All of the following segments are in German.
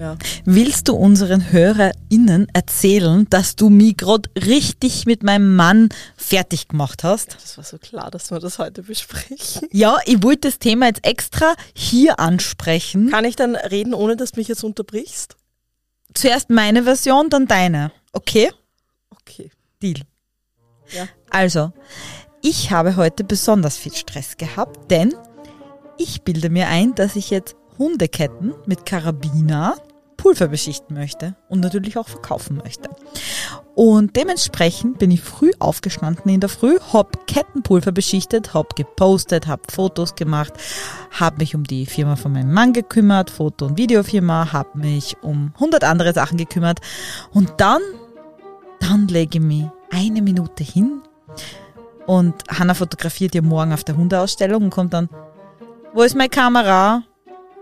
Ja. willst du unseren HörerInnen erzählen, dass du mich gerade richtig mit meinem Mann fertig gemacht hast? Das war so klar, dass wir das heute besprechen. Ja, ich wollte das Thema jetzt extra hier ansprechen. Kann ich dann reden, ohne dass du mich jetzt unterbrichst? Zuerst meine Version, dann deine. Okay? Okay. Deal. Ja. Also, ich habe heute besonders viel Stress gehabt, denn ich bilde mir ein, dass ich jetzt Hundeketten mit Karabiner Pulver beschichten möchte und natürlich auch verkaufen möchte. Und dementsprechend bin ich früh aufgestanden in der Früh, hab Kettenpulver beschichtet, hab gepostet, hab Fotos gemacht, hab mich um die Firma von meinem Mann gekümmert, Foto- und Videofirma, hab mich um hundert andere Sachen gekümmert und dann dann lege ich mich eine Minute hin und Hanna fotografiert ja morgen auf der Hundeausstellung und kommt dann, wo ist meine Kamera?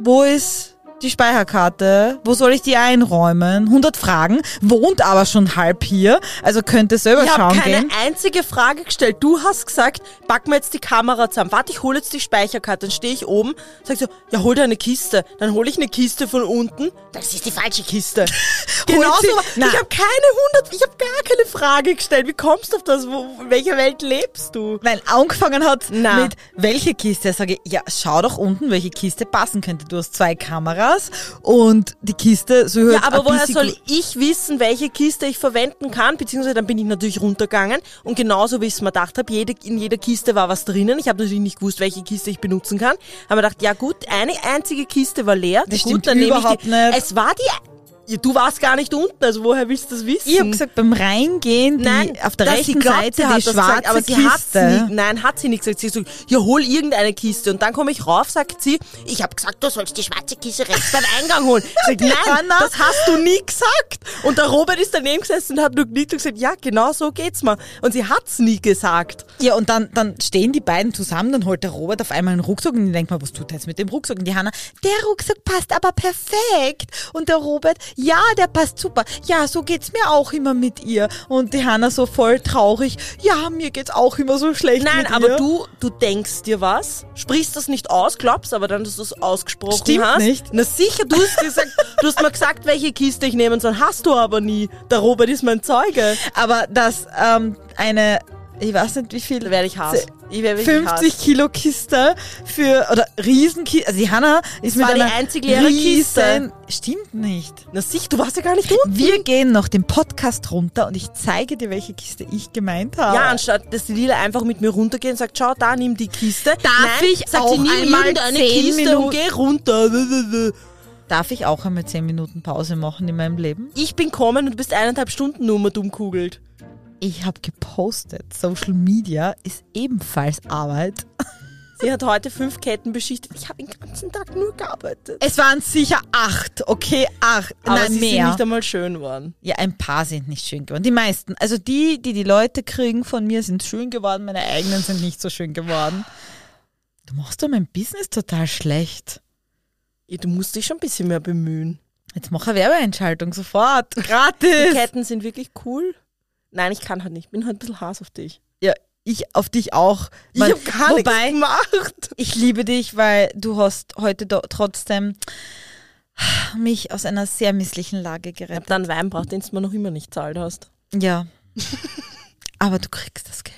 Wo ist die Speicherkarte? Wo soll ich die einräumen? 100 Fragen, wohnt aber schon halb hier, also könnte selber Ich habe schauen keine gehen. einzige Frage gestellt. Du hast gesagt, pack mir jetzt die Kamera zusammen. Warte, ich hole jetzt die Speicherkarte. Dann stehe ich oben, sag so, ja, hol dir eine Kiste. Dann hole ich eine Kiste von unten. Das ist die falsche Kiste. genau so. Ich habe keine hundert, ich habe gar keine Frage gestellt. Wie kommst du auf das? Wo, in welcher Welt lebst du? Weil angefangen hat Na. mit welche Kiste, sage ich, ja, schau doch unten, welche Kiste passen könnte. Du hast zwei Kameras und die Kiste so Ja, aber woher soll ich wissen, welche Kiste ich verwenden kann? Beziehungsweise dann bin ich natürlich runtergegangen und genauso wie ich es mir gedacht habe, jede, in jeder Kiste war was drinnen. Ich habe natürlich nicht gewusst, welche Kiste ich benutzen kann. Habe mir gedacht, ja gut, eine einzige Kiste war leer. Das gut, stimmt dann nehme ich überhaupt die. nicht. Es war die. Ja, Du warst gar nicht unten, also woher willst du das wissen? Ich habe gesagt, beim Reingehen, die Nein, auf der rechten glaubt, Seite sie hat die schwarze gesagt, aber sie Kiste. nie, nein, hat sie nicht gesagt. Sie hat gesagt, ja, hol irgendeine Kiste. Und dann komme ich rauf, sagt sie, ich habe gesagt, du sollst die schwarze Kiste rechts beim Eingang holen. Ich sag, nein, Hanna. das hast du nie gesagt. Und der Robert ist daneben gesessen und hat nur genickt und gesagt, ja, genau so geht's mir. Und sie hat's nie gesagt. Ja, und dann, dann stehen die beiden zusammen, dann holt der Robert auf einmal einen Rucksack und ich denke mal, was tut er jetzt mit dem Rucksack? Und die Hanna, der Rucksack passt aber perfekt. Und der Robert, ja, der passt super. Ja, so geht's mir auch immer mit ihr. Und die Hanna so voll traurig, ja, mir geht's auch immer so schlecht Nein, mit aber ihr. du, du denkst dir was, sprichst das nicht aus, glaubst aber dann, dass du es ausgesprochen Stimmt hast. nicht. Na sicher, du hast gesagt, du hast mir gesagt, welche Kiste ich nehmen soll. Hast du aber nie. Der Robert ist mein Zeuge. Aber dass ähm, eine, ich weiß nicht wie viel, werde ich Hass. Ich werde wirklich 50 Hass. Kilo Kiste für, oder Riesenkiste, also die Hanna ist mit war die einer einzig leere Kiste. Stimmt nicht. Na sicher, du warst ja gar nicht unten. Wir gehen noch den Podcast runter und ich zeige dir, welche Kiste ich gemeint habe. Ja, anstatt dass die Lila einfach mit mir runtergeht und sagt, schau, da, nimm die Kiste. Darf Nein, ich sagt auch sie, nimm einmal 10 Kiste und Minuten- geh runter. Darf ich auch einmal 10 Minuten Pause machen in meinem Leben? Ich bin kommen und du bist eineinhalb Stunden nur mal dumm kugelt. Ich habe gepostet. Social Media ist ebenfalls Arbeit. Sie hat heute fünf Ketten beschichtet. Ich habe den ganzen Tag nur gearbeitet. Es waren sicher acht, okay? Acht. Aber Nein, sie sind mehr. nicht einmal schön geworden. Ja, ein paar sind nicht schön geworden. Die meisten. Also die, die die Leute kriegen von mir, sind schön geworden. Meine eigenen sind nicht so schön geworden. Du machst doch mein Business total schlecht. Ja, du musst dich schon ein bisschen mehr bemühen. Jetzt mach eine Werbeeinschaltung sofort. Die Gratis. Ketten sind wirklich cool. Nein, ich kann halt nicht. Ich bin halt ein bisschen Hass auf dich. Ja, ich auf dich auch. Ich Man- habe gar wobei, nichts gemacht. ich liebe dich, weil du hast heute trotzdem mich aus einer sehr misslichen Lage Ich habe gerettet. da einen Wein braucht, den du mir noch immer nicht zahlt hast. Ja. Aber du kriegst das Geld.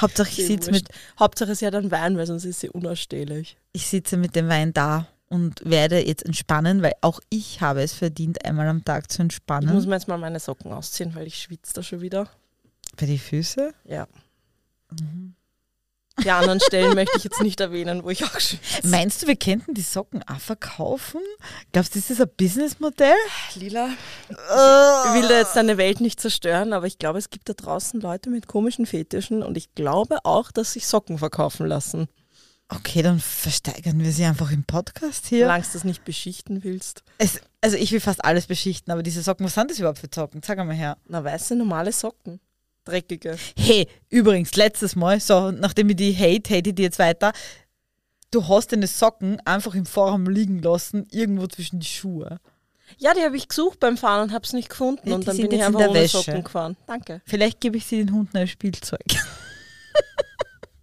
Hauptsache ich sitze mit, Hauptsache sie hat einen Wein, weil sonst ist sie unausstehlich. ich sitze mit dem Wein da und werde jetzt entspannen, weil auch ich habe es verdient, einmal am Tag zu Ich muss entspannen. mir jetzt mal meine Socken ausziehen, weil ich schwitze da schon wieder. Bei die Füße? Ja. Mhm. Die anderen Stellen möchte ich jetzt nicht erwähnen, wo ich auch schwitze. Meinst du, wir könnten die Socken auch verkaufen? Glaubst du, das ist ein Businessmodell? Lila, ich will da jetzt deine Welt nicht zerstören, aber ich glaube, es gibt da draußen Leute mit komischen Fetischen und ich glaube auch, dass sich Socken verkaufen lassen. Okay, dann versteigern wir sie einfach im Podcast hier. Solange du das nicht beschichten willst. Es, also ich will fast alles beschichten, aber diese Socken, was sind das überhaupt für Socken? Sag einmal her. Na, weiße, normale Socken. Dreckige. Hey, übrigens, letztes Mal, so, nachdem ich die hate, hate ich die jetzt weiter. Du hast deine Socken einfach im Vorraum liegen lassen, irgendwo zwischen die Schuhe. Ja, die habe ich gesucht beim Fahren und habe es nicht gefunden. Ja, und dann bin ich einfach ohne Wäsche. Socken gefahren. Danke. Vielleicht gebe ich sie den Hunden als Spielzeug.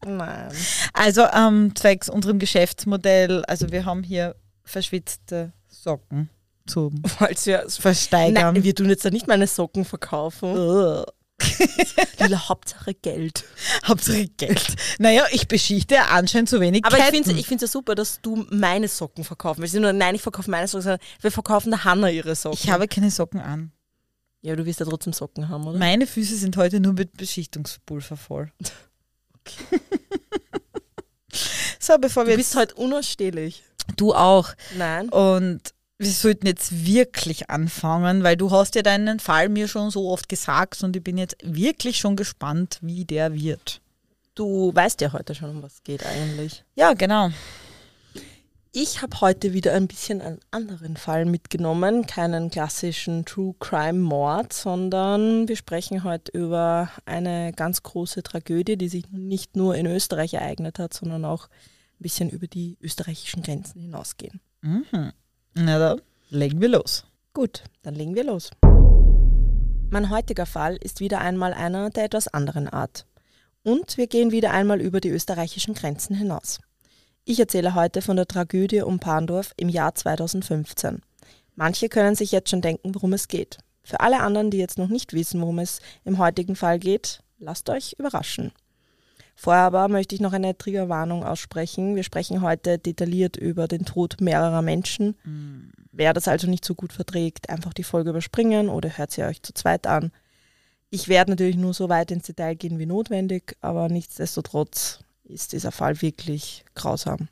Nein. Also ähm, zwecks unserem Geschäftsmodell, also wir haben hier verschwitzte Socken zum Falls wir Versteigern. Nein, wir tun jetzt da nicht meine Socken verkaufen. Lila, Hauptsache Geld. Hauptsache Geld. Naja, ich beschichte anscheinend zu wenig Aber ich Ketten. finde es ich find's ja super, dass du meine Socken verkaufen willst. Nur, nein, ich verkaufe meine Socken, sondern wir verkaufen der Hanna ihre Socken. ich habe keine Socken an. ja, du wirst ja trotzdem Socken haben, oder? Meine Füße sind heute nur mit Beschichtungspulver voll. so, bevor wir Du bist heute unausstehlich. du auch. Nein. Und wir sollten jetzt wirklich anfangen, weil du hast ja deinen Fall mir schon so oft gesagt und ich bin jetzt wirklich schon gespannt, wie der wird. Du weißt ja heute schon, um was es geht eigentlich. Ja, genau. Ich habe heute wieder ein bisschen einen anderen Fall mitgenommen. Keinen klassischen True Crime Mord, sondern wir sprechen heute über eine ganz große Tragödie, die sich nicht nur in Österreich ereignet hat, sondern auch ein bisschen über die österreichischen Grenzen hinausgehen. Mhm. Na dann, legen wir los. Gut, dann legen wir los. Mein heutiger Fall ist wieder einmal einer der etwas anderen Art. Und wir gehen wieder einmal über die österreichischen Grenzen hinaus. Ich erzähle heute von der Tragödie um Pandorf im Jahr 2015. Manche können sich jetzt schon denken, worum es geht. Für alle anderen, die jetzt noch nicht wissen, worum es im heutigen Fall geht, lasst euch überraschen. Vorher aber möchte ich noch eine Triggerwarnung aussprechen. Wir sprechen heute detailliert über den Tod mehrerer Menschen. Wer das also nicht so gut verträgt, einfach die Folge überspringen oder hört sie euch zu zweit an. Ich werde natürlich nur so weit ins Detail gehen wie notwendig, aber nichtsdestotrotz ist dieser Fall wirklich grausam.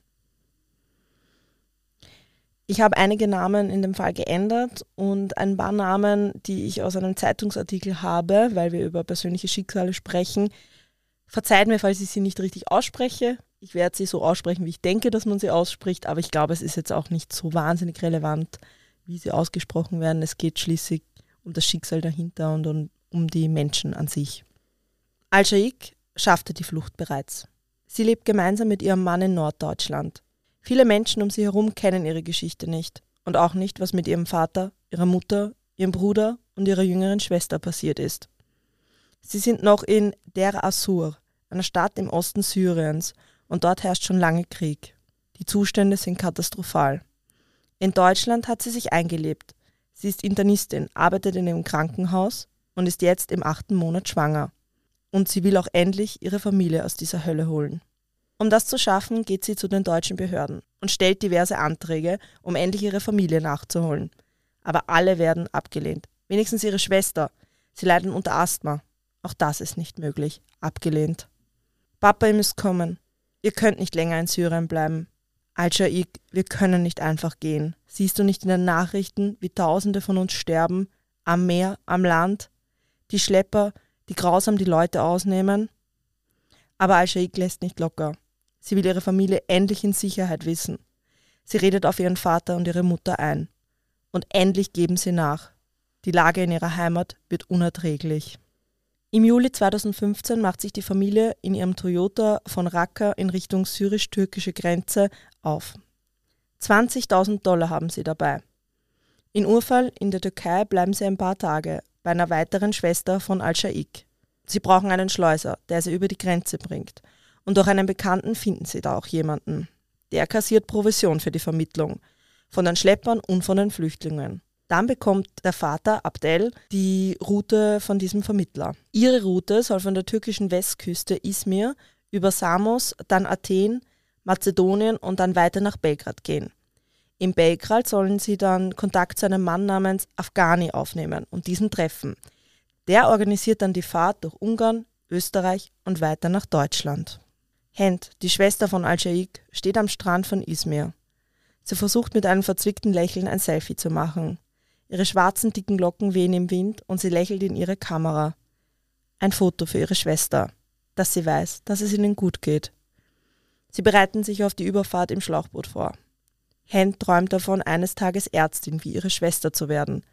Ich habe einige Namen in dem Fall geändert und ein paar Namen, die ich aus einem Zeitungsartikel habe, weil wir über persönliche Schicksale sprechen. Verzeiht mir, falls ich sie nicht richtig ausspreche. Ich werde sie so aussprechen, wie ich denke, dass man sie ausspricht, aber ich glaube, es ist jetzt auch nicht so wahnsinnig relevant, wie sie ausgesprochen werden. Es geht schließlich um das Schicksal dahinter und um, um die Menschen an sich. Al-Shaikh schaffte die Flucht bereits. Sie lebt gemeinsam mit ihrem Mann in Norddeutschland. Viele Menschen um sie herum kennen ihre Geschichte nicht und auch nicht, was mit ihrem Vater, ihrer Mutter, ihrem Bruder und ihrer jüngeren Schwester passiert ist. Sie sind noch in Der Assur, einer Stadt im Osten Syriens, und dort herrscht schon lange Krieg. Die Zustände sind katastrophal. In Deutschland hat sie sich eingelebt. Sie ist Internistin, arbeitet in einem Krankenhaus und ist jetzt im achten Monat schwanger. Und sie will auch endlich ihre Familie aus dieser Hölle holen. Um das zu schaffen, geht sie zu den deutschen Behörden und stellt diverse Anträge, um endlich ihre Familie nachzuholen. Aber alle werden abgelehnt. Wenigstens ihre Schwester. Sie leiden unter Asthma. Auch das ist nicht möglich. Abgelehnt. Papa, ihr müsst kommen. Ihr könnt nicht länger in Syrien bleiben. Al-Shaikh, wir können nicht einfach gehen. Siehst du nicht in den Nachrichten, wie Tausende von uns sterben? Am Meer, am Land? Die Schlepper, die grausam die Leute ausnehmen? Aber Al-Shaikh lässt nicht locker. Sie will ihre Familie endlich in Sicherheit wissen. Sie redet auf ihren Vater und ihre Mutter ein. Und endlich geben sie nach. Die Lage in ihrer Heimat wird unerträglich. Im Juli 2015 macht sich die Familie in ihrem Toyota von Raqqa in Richtung syrisch-türkische Grenze auf. 20.000 Dollar haben sie dabei. In Urfall in der Türkei bleiben sie ein paar Tage bei einer weiteren Schwester von Al-Shaikh. Sie brauchen einen Schleuser, der sie über die Grenze bringt. Und durch einen Bekannten finden sie da auch jemanden. Der kassiert Provision für die Vermittlung. Von den Schleppern und von den Flüchtlingen. Dann bekommt der Vater Abdel die Route von diesem Vermittler. Ihre Route soll von der türkischen Westküste Izmir über Samos, dann Athen, Mazedonien und dann weiter nach Belgrad gehen. In Belgrad sollen sie dann Kontakt zu einem Mann namens Afghani aufnehmen und diesen treffen. Der organisiert dann die Fahrt durch Ungarn, Österreich und weiter nach Deutschland. Hend, die Schwester von Al-Shaikh, steht am Strand von Izmir. Sie versucht mit einem verzwickten Lächeln ein Selfie zu machen. Ihre schwarzen, dicken Locken wehen im Wind und sie lächelt in ihre Kamera. Ein Foto für ihre Schwester, dass sie weiß, dass es ihnen gut geht. Sie bereiten sich auf die Überfahrt im Schlauchboot vor. Hen träumt davon, eines Tages Ärztin wie ihre Schwester zu werden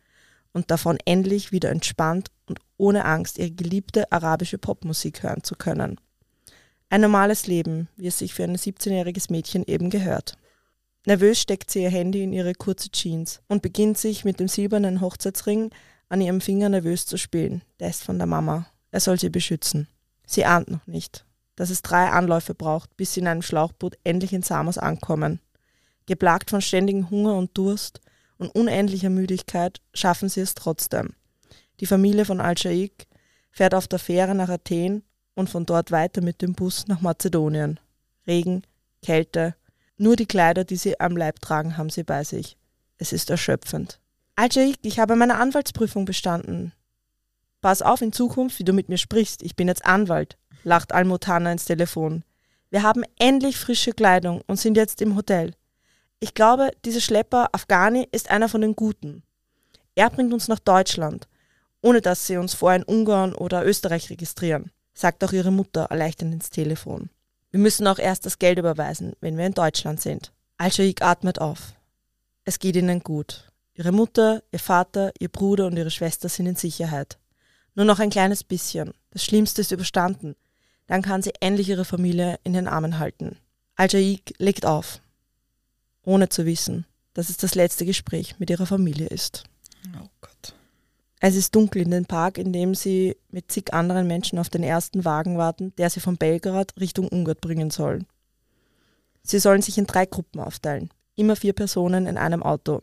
und davon endlich wieder entspannt und ohne Angst ihre geliebte arabische Popmusik hören zu können. Ein normales Leben, wie es sich für ein 17-jähriges Mädchen eben gehört. Nervös steckt sie ihr Handy in ihre kurze Jeans und beginnt sich mit dem silbernen Hochzeitsring an ihrem Finger nervös zu spielen. Der ist von der Mama. Er soll sie beschützen. Sie ahnt noch nicht, dass es drei Anläufe braucht, bis sie in einem Schlauchboot endlich in Samos ankommen. Geplagt von ständigem Hunger und Durst und unendlicher Müdigkeit schaffen sie es trotzdem. Die Familie von Al-Shaikh fährt auf der Fähre nach Athen und von dort weiter mit dem Bus nach Mazedonien. Regen, Kälte, nur die Kleider, die sie am Leib tragen, haben sie bei sich. Es ist erschöpfend. Al-Shaikh, ich habe meine Anwaltsprüfung bestanden. Pass auf in Zukunft, wie du mit mir sprichst. Ich bin jetzt Anwalt, lacht Al-Mutana ins Telefon. Wir haben endlich frische Kleidung und sind jetzt im Hotel. Ich glaube, dieser Schlepper Afghani ist einer von den Guten. Er bringt uns nach Deutschland, ohne dass sie uns vorher in Ungarn oder Österreich registrieren, sagt auch ihre Mutter erleichternd ins Telefon. Wir müssen auch erst das Geld überweisen, wenn wir in Deutschland sind. Al-Shaikh atmet auf. Es geht ihnen gut. Ihre Mutter, ihr Vater, ihr Bruder und ihre Schwester sind in Sicherheit. Nur noch ein kleines bisschen. Das Schlimmste ist überstanden. Dann kann sie endlich ihre Familie in den Armen halten. Al-Shaikh legt auf ohne zu wissen, dass es das letzte Gespräch mit ihrer Familie ist. Oh Gott. Es ist dunkel in den Park, in dem sie mit zig anderen Menschen auf den ersten Wagen warten, der sie von Belgrad Richtung Ungarn bringen soll. Sie sollen sich in drei Gruppen aufteilen, immer vier Personen in einem Auto.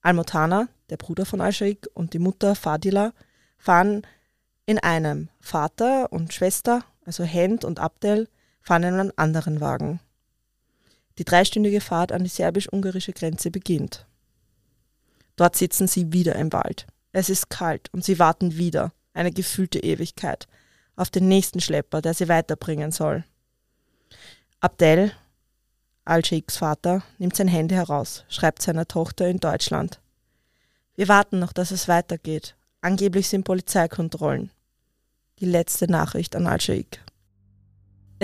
Almotana, der Bruder von Al-Shaikh, und die Mutter Fadila fahren in einem. Vater und Schwester, also Hend und Abdel, fahren in einem anderen Wagen. Die dreistündige Fahrt an die serbisch-ungarische Grenze beginnt. Dort sitzen sie wieder im Wald. Es ist kalt und sie warten wieder, eine gefühlte Ewigkeit, auf den nächsten Schlepper, der sie weiterbringen soll. Abdel, Al-Sheikhs Vater, nimmt sein Handy heraus, schreibt seiner Tochter in Deutschland. Wir warten noch, dass es weitergeht. Angeblich sind Polizeikontrollen. Die letzte Nachricht an Al-Sheikh.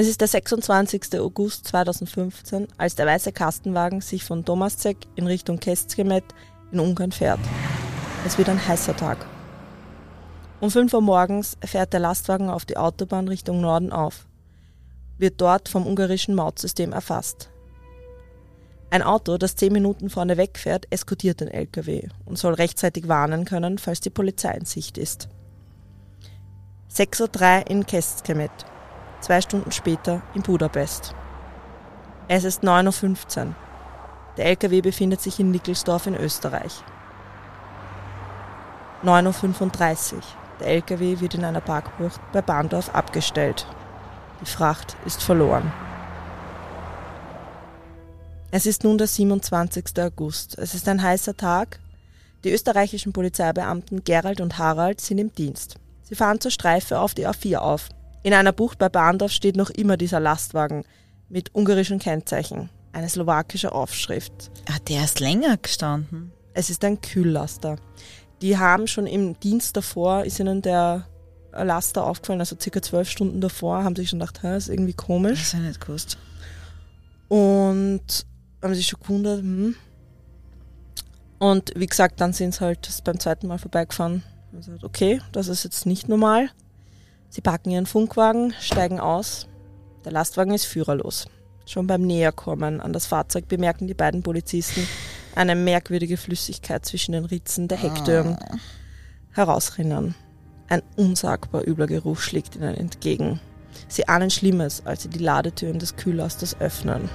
Es ist der 26. August 2015, als der weiße Kastenwagen sich von Domaszek in Richtung Keszkemet in Ungarn fährt. Es wird ein heißer Tag. Um 5 Uhr morgens fährt der Lastwagen auf die Autobahn Richtung Norden auf, wird dort vom ungarischen Mautsystem erfasst. Ein Auto, das 10 Minuten vorne wegfährt, eskortiert den LKW und soll rechtzeitig warnen können, falls die Polizei in Sicht ist. 6.03 Uhr in Keszkemet zwei Stunden später in Budapest. Es ist 9.15 Uhr. Der LKW befindet sich in Nickelsdorf in Österreich. 9.35 Uhr. Der LKW wird in einer Parkbucht bei Bahndorf abgestellt. Die Fracht ist verloren. Es ist nun der 27. August. Es ist ein heißer Tag. Die österreichischen Polizeibeamten Gerald und Harald sind im Dienst. Sie fahren zur Streife auf die A4 auf. In einer Bucht bei Bahndorf steht noch immer dieser Lastwagen mit ungarischen Kennzeichen, eine slowakische Aufschrift. Ah, der ist länger gestanden. Es ist ein Kühllaster. Die haben schon im Dienst davor, ist ihnen der Laster aufgefallen, also circa zwölf Stunden davor, haben sich schon gedacht, das ist irgendwie komisch. Das ist ja nicht gewusst. Und haben sich schon gewundert, hm. Und wie gesagt, dann sind sie halt beim zweiten Mal vorbeigefahren. Also, okay, das ist jetzt nicht normal. Sie packen ihren Funkwagen, steigen aus. Der Lastwagen ist führerlos. Schon beim Näherkommen an das Fahrzeug bemerken die beiden Polizisten eine merkwürdige Flüssigkeit zwischen den Ritzen der Hecktüren herausrinnen. Ein unsagbar übler Geruch schlägt ihnen entgegen. Sie ahnen Schlimmes, als sie die Ladetüren des Kühllasters öffnen.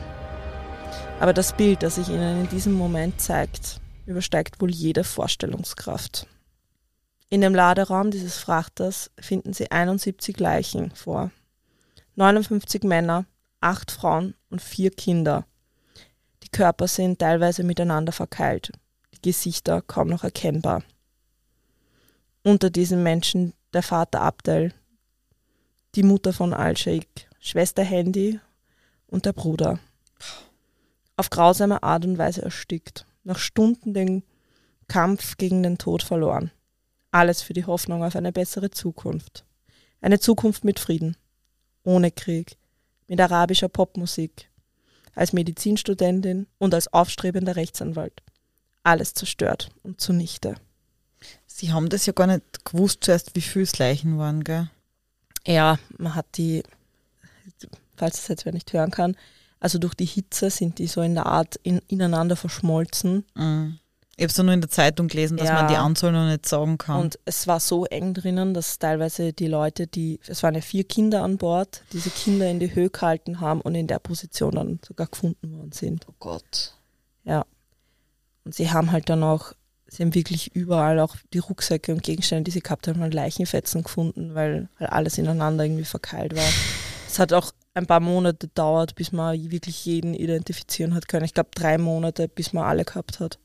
Aber das Bild, das sich ihnen in diesem Moment zeigt, übersteigt wohl jede Vorstellungskraft. In dem Laderaum dieses Frachters finden sie 71 Leichen vor. 59 Männer, 8 Frauen und 4 Kinder. Die Körper sind teilweise miteinander verkeilt, die Gesichter kaum noch erkennbar. Unter diesen Menschen der Vater Abdel, die Mutter von Al-Sheikh, Schwester Handy und der Bruder. Auf grausame Art und Weise erstickt, nach Stunden den Kampf gegen den Tod verloren. Alles für die Hoffnung auf eine bessere Zukunft. Eine Zukunft mit Frieden. Ohne Krieg. Mit arabischer Popmusik. als Medizinstudentin und als aufstrebender Rechtsanwalt. Alles zerstört und zunichte. Sie haben das ja gar nicht gewusst zuerst, wie viele Leichen waren, gell? Ja, man hat die, falls es jetzt wer nicht hören kann, also durch die Hitze sind die so in der Art in, ineinander verschmolzen. Mhm. Ich habe es nur in der Zeitung gelesen, dass Ja. man die Anzahl noch nicht sagen kann. Und es war so eng drinnen, dass teilweise die Leute, die, es waren ja vier Kinder an Bord, diese Kinder in die Höhe gehalten haben und in der Position dann sogar gefunden worden sind. oh Gott. Ja. Und sie haben halt dann auch, sie haben wirklich überall auch die Rucksäcke und Gegenstände, die sie gehabt haben, halt Leichenfetzen gefunden, weil, weil alles ineinander irgendwie verkeilt war. Es hat auch ein paar Monate gedauert, bis man wirklich jeden identifizieren hat können. Ich glaube drei Monate, bis man alle gehabt hat.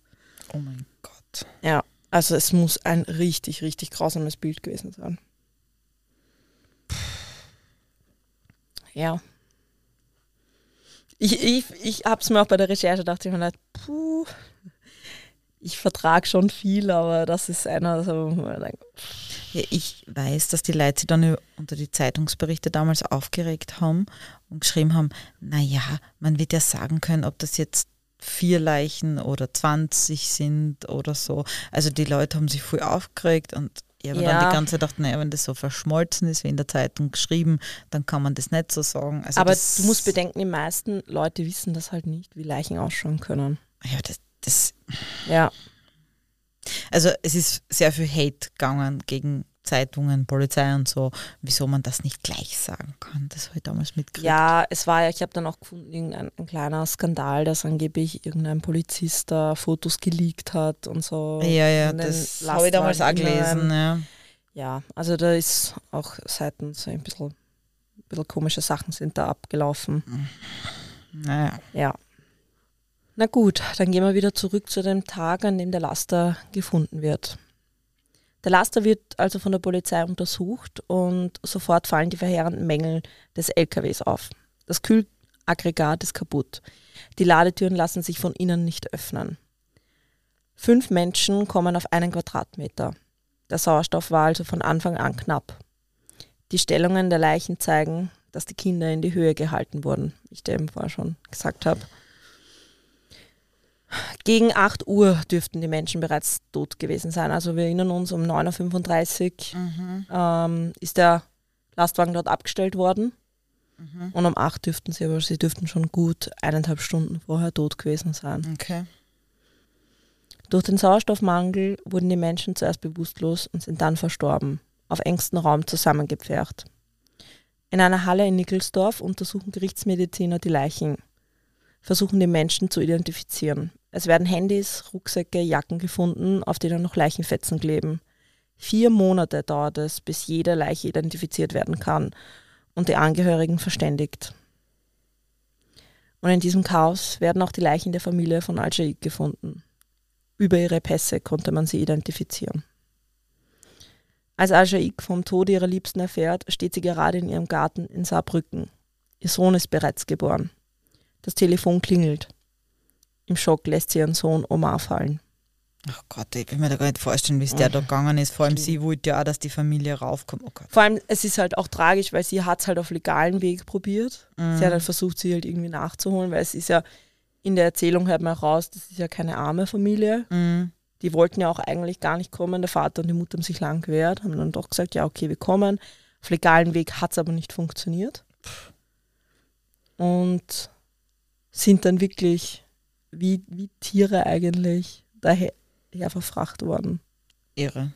Oh mein Gott. Ja, also es muss ein richtig, richtig grausames Bild gewesen sein. Ja. Ich, ich, ich habe es mir auch bei der Recherche gedacht, ich mir gedacht, puh, ich vertrage schon viel, aber das ist einer, so, denkt, Ja, ich weiß, dass die Leute sich dann unter die Zeitungsberichte damals aufgeregt haben und geschrieben haben, naja, man wird ja sagen können, ob das jetzt vier Leichen oder 20 sind oder so. Also die Leute haben sich voll aufgeregt und ich habe Ja. dann die ganze Zeit gedacht, naja, wenn das so verschmolzen ist, wie in der Zeitung geschrieben, dann kann man das nicht so sagen. Also aber du musst bedenken, die meisten Leute wissen das halt nicht, wie Leichen ausschauen können. Ja, das, das, Ja, also es ist sehr viel Hate gegangen gegen Zeitungen, Polizei und so, wieso man das nicht gleich sagen kann. Das habe ich damals mitgekriegt. Ja, es war ja, ich habe dann auch gefunden, irgendein ein kleiner Skandal, dass angeblich irgendein Polizist da Fotos geleakt hat und so. Ja, ja, das habe ich damals auch gelesen. Ja. Ja, also da ist auch seitens so ein bisschen, ein bisschen komische Sachen sind da abgelaufen. Naja. Ja. Na gut, dann gehen wir wieder zurück zu dem Tag, an dem der Laster gefunden wird. Der Laster wird also von der Polizei untersucht und sofort fallen die verheerenden Mängel des LKWs auf. Das Kühlaggregat ist kaputt. Die Ladetüren lassen sich von innen nicht öffnen. Fünf Menschen kommen auf einen Quadratmeter. Der Sauerstoff war also von Anfang an knapp. Die Stellungen der Leichen zeigen, dass die Kinder in die Höhe gehalten wurden, wie ich dir eben vorher schon gesagt habe. Gegen 8 Uhr dürften die Menschen bereits tot gewesen sein. Also wir erinnern uns, um 9.35 Uhr ähm, ist der Lastwagen dort abgestellt worden. Und um 8 dürften sie, aber sie dürften schon gut eineinhalb Stunden vorher tot gewesen sein. Okay. Durch den Sauerstoffmangel wurden die Menschen zuerst bewusstlos und sind dann verstorben, auf engstem Raum zusammengepfercht. In einer Halle in Nickelsdorf untersuchen Gerichtsmediziner die Leichen, versuchen die Menschen zu identifizieren. Es werden Handys, Rucksäcke, Jacken gefunden, auf denen noch Leichenfetzen kleben. Vier Monate dauert es, bis jede Leiche identifiziert werden kann und die Angehörigen verständigt. Und in diesem Chaos werden auch die Leichen der Familie von Al-Shaik gefunden. Über ihre Pässe konnte man sie identifizieren. Als Al-Shaik vom Tode ihrer Liebsten erfährt, steht sie gerade in ihrem Garten in Saarbrücken. Ihr Sohn ist bereits geboren. Das Telefon klingelt. Im Schock lässt sie ihren Sohn Omar fallen. Ach Gott, ich will mir da gar nicht vorstellen, wie es der da gegangen ist. Vor allem sie wollte ja auch, dass die Familie raufkommt. Oh. Vor allem, es ist halt auch tragisch, weil sie hat es halt auf legalen Weg probiert. Sie hat halt versucht, sie halt irgendwie nachzuholen, weil es ist ja, in der Erzählung hört man raus, das ist ja keine arme Familie. Mhm. Die wollten ja auch eigentlich gar nicht kommen. Der Vater und die Mutter haben sich lang gewehrt, haben dann doch gesagt, ja, okay, wir kommen. Auf legalen Weg hat es aber nicht funktioniert. Und sind dann wirklich wie, wie Tiere eigentlich daher verfracht worden. Irre.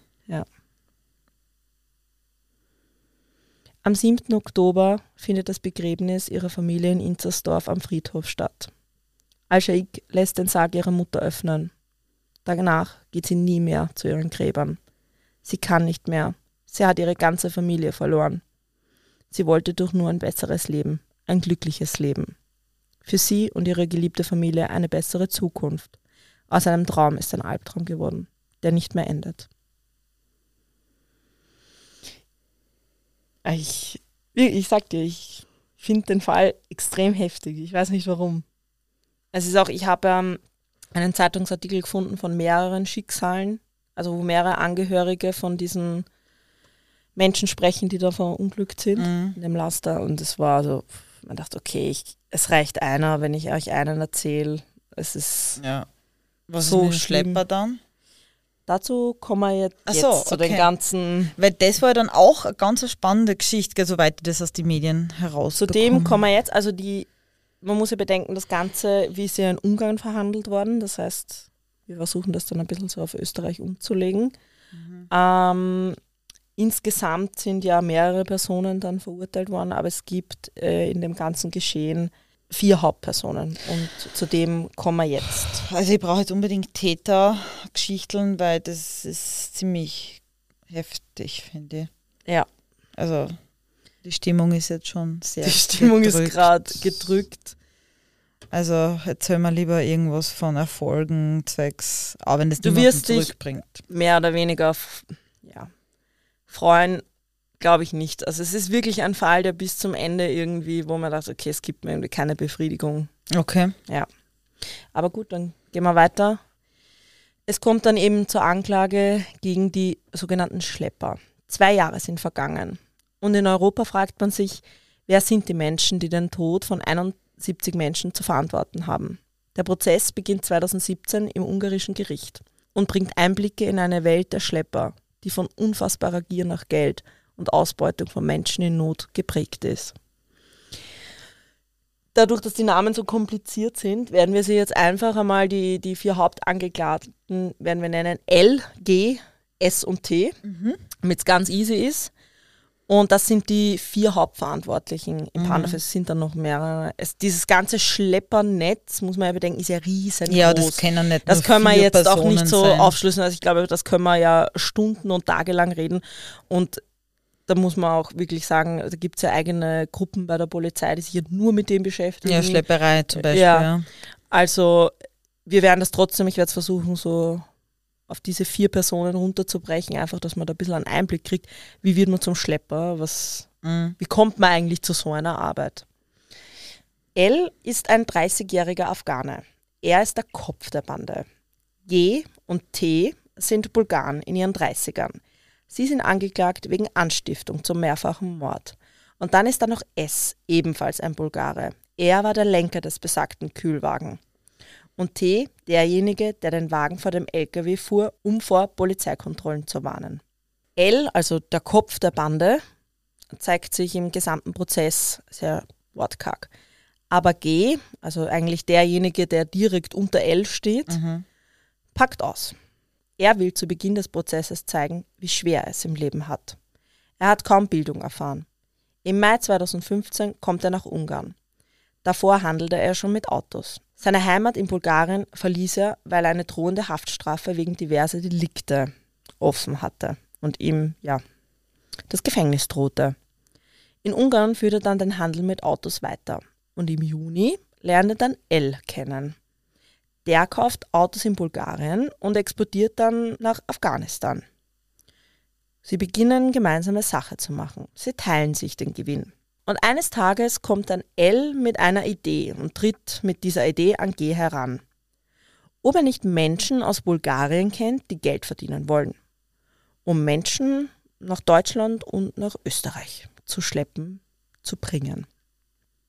Am 7. Oktober findet das Begräbnis ihrer Familie in Inzersdorf am Friedhof statt. Al-Shaik lässt den Sarg ihrer Mutter öffnen. Danach geht sie nie mehr zu ihren Gräbern. Sie kann nicht mehr. Sie hat ihre ganze Familie verloren. Sie wollte doch nur ein besseres Leben, ein glückliches Leben. Für sie und ihre geliebte Familie eine bessere Zukunft. Aus einem Traum ist ein Albtraum geworden, der nicht mehr endet. Ich, ich sag dir, ich finde den Fall extrem heftig. Ich weiß nicht warum. Es ist auch, ich habe ähm, einen Zeitungsartikel gefunden von mehreren Schicksalen, also wo mehrere Angehörige von diesen Menschen sprechen, die da verunglückt sind, Mhm. in dem Laster. Und es war so, man dachte, okay, ich, es reicht einer, wenn ich euch einen erzähle. Es ist Ja. Was So ist. Schlepper dann? dazu kommen wir jetzt, Ach jetzt so, zu den okay. ganzen. Weil das war ja dann auch eine ganz spannende Geschichte, soweit ich das aus den Medien heraus. Zu dem kommen wir jetzt. Also die, man muss ja bedenken, das Ganze, wie ist ja in Ungarn verhandelt worden. Das heißt, wir versuchen das dann ein bisschen so auf Österreich umzulegen. Ähm, insgesamt sind ja mehrere Personen dann verurteilt worden, aber es gibt äh, in dem ganzen Geschehen vier Hauptpersonen. Und zu dem kommen wir jetzt. Also ich brauche jetzt unbedingt Tätergeschichteln, weil das ist ziemlich heftig, finde ich. Ja. Also die Stimmung ist jetzt schon sehr Die Stimmung ist gedrückt. gerade gedrückt. Also erzähl mal lieber irgendwas von Erfolgen, zwecks, auch wenn das Du wirst dich- mehr oder weniger ja, freuen, glaube ich nicht. Also es ist wirklich ein Fall, der bis zum Ende irgendwie, wo man dachte, okay, es gibt mir irgendwie keine Befriedigung. Okay. Aber gut, dann gehen wir weiter. Es kommt dann eben zur Anklage gegen die sogenannten Schlepper. Zwei Jahre sind vergangen. Und in Europa fragt man sich, wer sind die Menschen, die den Tod von 71 Menschen zu verantworten haben. Der Prozess beginnt 2017 im ungarischen Gericht und bringt Einblicke in eine Welt der Schlepper, die von unfassbarer Gier nach Geld und Ausbeutung von Menschen in Not geprägt ist. Dadurch, dass die Namen so kompliziert sind, werden wir sie jetzt einfach einmal, die, die vier Hauptangeklagten, werden wir nennen L, G, S und T, damit es ganz easy ist. Und das sind die vier Hauptverantwortlichen im Mhm. Panaf. Es sind dann noch mehrere. Es, dieses ganze Schleppernetz, muss man ja bedenken, ist ja riesengroß. Ja, das können nicht Das können wir jetzt auch Personen nicht so sein. aufschlüsseln. Also ich glaube, das können wir ja Stunden und Tage lang reden. Und da muss man auch wirklich sagen, da gibt es ja eigene Gruppen bei der Polizei, die sich ja nur mit dem beschäftigen. Ja, Schlepperei zum Beispiel. Ja. Ja. Also wir werden das trotzdem, ich werde es versuchen, so auf diese vier Personen runterzubrechen, einfach, dass man da ein bisschen einen Einblick kriegt, wie wird man zum Schlepper, was, Mhm. wie kommt man eigentlich zu so einer Arbeit. L ist ein 30-jähriger Afghane. Er ist der Kopf der Bande. G und T sind Bulgaren in ihren 30ern. Sie sind angeklagt wegen Anstiftung zum mehrfachen Mord. Und dann ist da noch S, ebenfalls ein Bulgare. Er war der Lenker des besagten Kühlwagen. Und T, derjenige, der den Wagen vor dem LKW fuhr, um vor Polizeikontrollen zu warnen. L, also der Kopf der Bande, zeigt sich im gesamten Prozess sehr wortkarg. Aber G, also eigentlich derjenige, der direkt unter L steht, Mhm. packt aus. Er will zu Beginn des Prozesses zeigen, wie schwer er es im Leben hat. Er hat kaum Bildung erfahren. Im Mai 2015 kommt er nach Ungarn. Davor handelte er schon mit Autos. Seine Heimat in Bulgarien verließ er, weil er eine drohende Haftstrafe wegen diverser Delikte offen hatte und ihm, ja, das Gefängnis drohte. In Ungarn führte er dann den Handel mit Autos weiter. Und im Juni lernte dann L kennen. Der kauft Autos in Bulgarien und exportiert dann nach Afghanistan. Sie beginnen gemeinsame Sache zu machen. Sie teilen sich den Gewinn. Und eines Tages kommt dann L mit einer Idee und tritt mit dieser Idee an G heran. Ob er nicht Menschen aus Bulgarien kennt, die Geld verdienen wollen, um Menschen nach Deutschland und nach Österreich zu schleppen, zu bringen.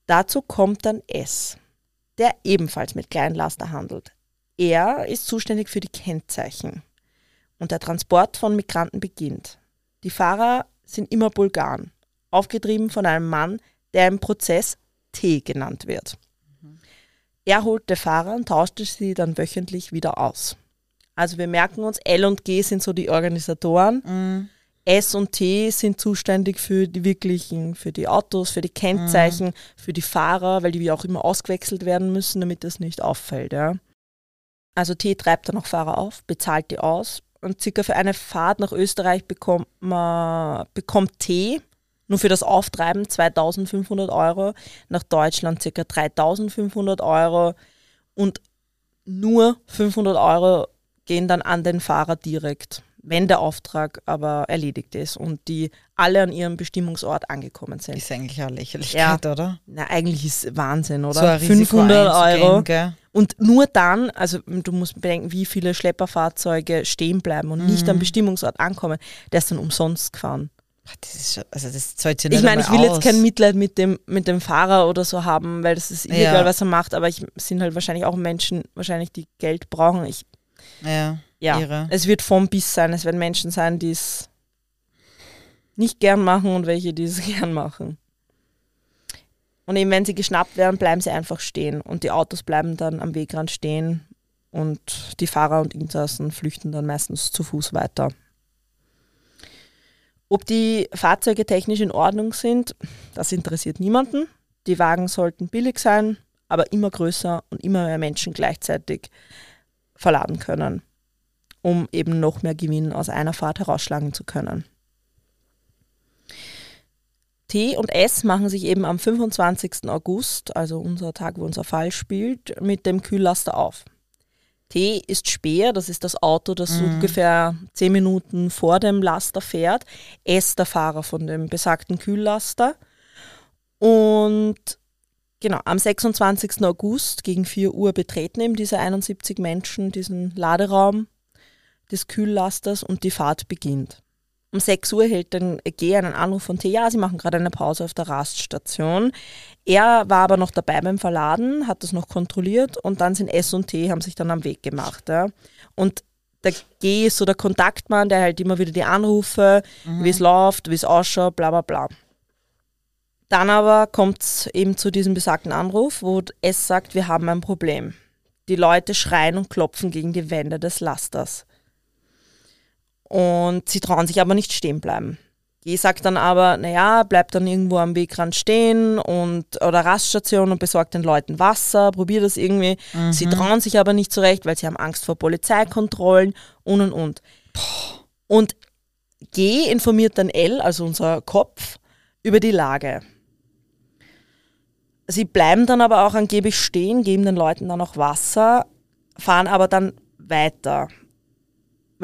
Dazu kommt dann S, der ebenfalls mit Kleinlaster handelt. Er ist zuständig für die Kennzeichen. Und der Transport von Migranten beginnt. Die Fahrer sind immer Bulgaren, aufgetrieben von einem Mann, der im Prozess T genannt wird. Er holte Fahrer und tauschte sie dann wöchentlich wieder aus. Also wir merken uns, L und G sind so die Organisatoren. Mhm. S und T sind zuständig für die wirklichen, für die Autos, für die Kennzeichen, für die Fahrer, weil die auch immer ausgewechselt werden müssen, damit das nicht auffällt. Ja. Also T treibt dann auch Fahrer auf, bezahlt die aus und circa für eine Fahrt nach Österreich bekommt, man, bekommt T nur für das Auftreiben 2500 Euro, nach Deutschland circa 3500 Euro und nur 500 Euro gehen dann an den Fahrer direkt, wenn der Auftrag aber erledigt ist und die alle an ihrem Bestimmungsort angekommen sind. Ist eigentlich auch Lächerlichkeit, oder? Na, eigentlich ist Wahnsinn, oder? So ein Risiko 500 einzugehen, Euro. Gell? Und nur dann, also du musst bedenken, wie viele Schlepperfahrzeuge stehen bleiben und nicht am Bestimmungsort ankommen, der ist dann umsonst gefahren. Das ist schon, also das zahlt sich nicht Ich meine, ich will aus. jetzt kein Mitleid mit dem, mit dem Fahrer oder so haben, weil das ist illegal, Ja. was er macht, aber ich es sind halt wahrscheinlich auch Menschen, wahrscheinlich die Geld brauchen. Ich, Ja, ja, irre. es wird vom Biss sein. Es werden Menschen sein, die es nicht gern machen und welche, die es gern machen. Und eben, wenn sie geschnappt werden, bleiben sie einfach stehen und die Autos bleiben dann am Wegrand stehen und die Fahrer und Insassen flüchten dann meistens zu Fuß weiter. Ob die Fahrzeuge technisch in Ordnung sind, das interessiert niemanden. Die Wagen sollten billig sein, aber immer größer und immer mehr Menschen gleichzeitig verladen können, um eben noch mehr Gewinn aus einer Fahrt herausschlagen zu können. T und S machen sich eben am 25. August, also unser Tag, wo unser Fall spielt, mit dem Kühllaster auf. T ist Speer, das ist das Auto, das so ungefähr 10 Minuten vor dem Laster fährt. S der Fahrer von dem besagten Kühllaster. Und genau, am 26. August gegen 4 Uhr betreten eben diese 71 Menschen diesen Laderaum des Kühllasters und die Fahrt beginnt. Um 6 Uhr hält dann G einen Anruf von T. Ja, sie machen gerade eine Pause auf der Raststation. Er war aber noch dabei beim Verladen, hat das noch kontrolliert und dann sind S und T haben sich dann am Weg gemacht. Ja. Und der G ist so der Kontaktmann, der halt immer wieder die Anrufe, wie es läuft, wie es ausschaut, bla bla bla. Dann aber kommt es eben zu diesem besagten Anruf, wo S sagt, wir haben ein Problem. Die Leute schreien und klopfen gegen die Wände des Lasters. Und sie trauen sich aber nicht stehen bleiben. G sagt dann aber, naja, bleibt dann irgendwo am Wegrand stehen und oder Raststation und besorgt den Leuten Wasser, probiert das irgendwie. Sie trauen sich aber nicht zurecht, weil sie haben Angst vor Polizeikontrollen und und und. Und G informiert dann L, also unser Kopf, über die Lage. Sie bleiben dann aber auch angeblich stehen, geben den Leuten dann auch Wasser, fahren aber dann weiter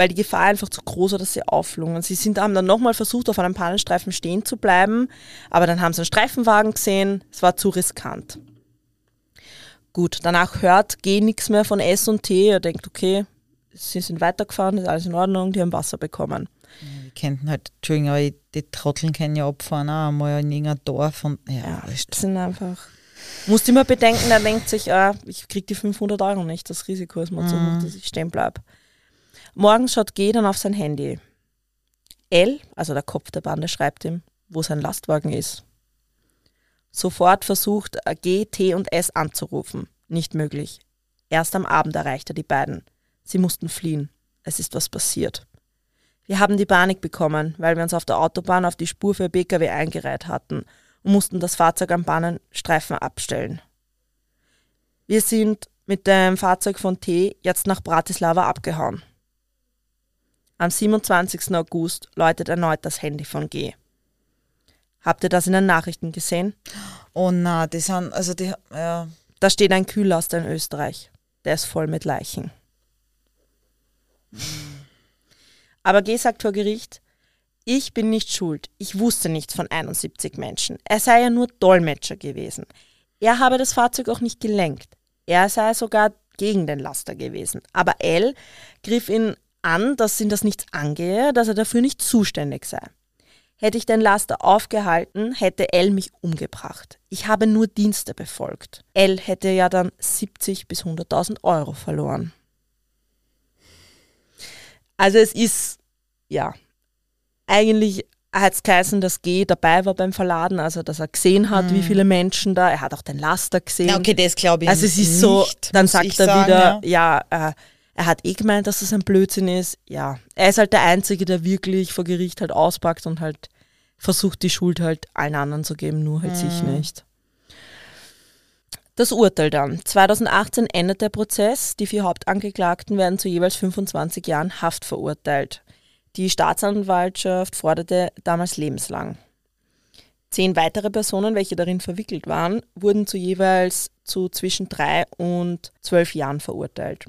weil die Gefahr einfach zu groß war, dass sie auflungen. Sie sind, haben dann nochmal versucht, auf einem Pannenstreifen stehen zu bleiben, aber dann haben sie einen Streifenwagen gesehen, es war zu riskant. Gut, danach hört G nichts mehr von S und T, er denkt, okay, sie sind weitergefahren, ist alles in Ordnung, die haben Wasser bekommen. Die könnten halt, Entschuldigung, aber die Trotteln können ja abfahren, auch einmal in irgendein Dorf und ja, Ja, sind einfach. Musst immer bedenken, er denkt sich, ah, ich krieg die 500 Euro nicht, das Risiko ist mir zu hoch, dass ich stehen bleibe. Morgens schaut G dann auf sein Handy. L, also der Kopf der Bande, schreibt ihm, wo sein Lastwagen ist. Sofort versucht er G, T und S anzurufen. Nicht möglich. Erst am Abend erreicht er die beiden. Sie mussten fliehen. Es ist was passiert. Wir haben die Panik bekommen, weil wir uns auf der Autobahn auf die Spur für Pkw eingereiht hatten und mussten das Fahrzeug am Bahnenstreifen abstellen. Wir sind mit dem Fahrzeug von T jetzt nach Bratislava abgehauen. Am 27. August läutet erneut das Handy von G. Habt ihr das in den Nachrichten gesehen? Oh na, die sind, also die, ja, Da steht ein Kühllaster in Österreich. Der ist voll mit Leichen. Aber G sagt vor Gericht, ich bin nicht schuld. Ich wusste nichts von 71 Menschen. Er sei ja nur Dolmetscher gewesen. Er habe das Fahrzeug auch nicht gelenkt. Er sei sogar gegen den Laster gewesen. Aber L griff ihn an, dass ihn das nichts angehe, dass er dafür nicht zuständig sei. Hätte ich den Laster aufgehalten, hätte L mich umgebracht. Ich habe nur Dienste befolgt. L hätte ja dann 70 bis 100.000 Euro verloren. Also es ist, ja, eigentlich hat es geheißen, dass G dabei war beim Verladen, also dass er gesehen hat, wie viele Menschen da, er hat auch den Laster gesehen. ja, okay, das glaube ich Also es ist nicht, so, dann sagt er sagen, wieder, ja. ja, äh, er hat eh gemeint, dass das ein Blödsinn ist. Ja, er ist halt der Einzige, der wirklich vor Gericht halt auspackt und halt versucht, die Schuld halt allen anderen zu geben, nur halt sich nicht. Das Urteil dann. 2018 endet der Prozess. Die vier Hauptangeklagten werden zu jeweils 25 Jahren Haft verurteilt. Die Staatsanwaltschaft forderte damals lebenslang. Zehn weitere Personen, welche darin verwickelt waren, wurden zu jeweils zu zwischen drei und zwölf Jahren verurteilt.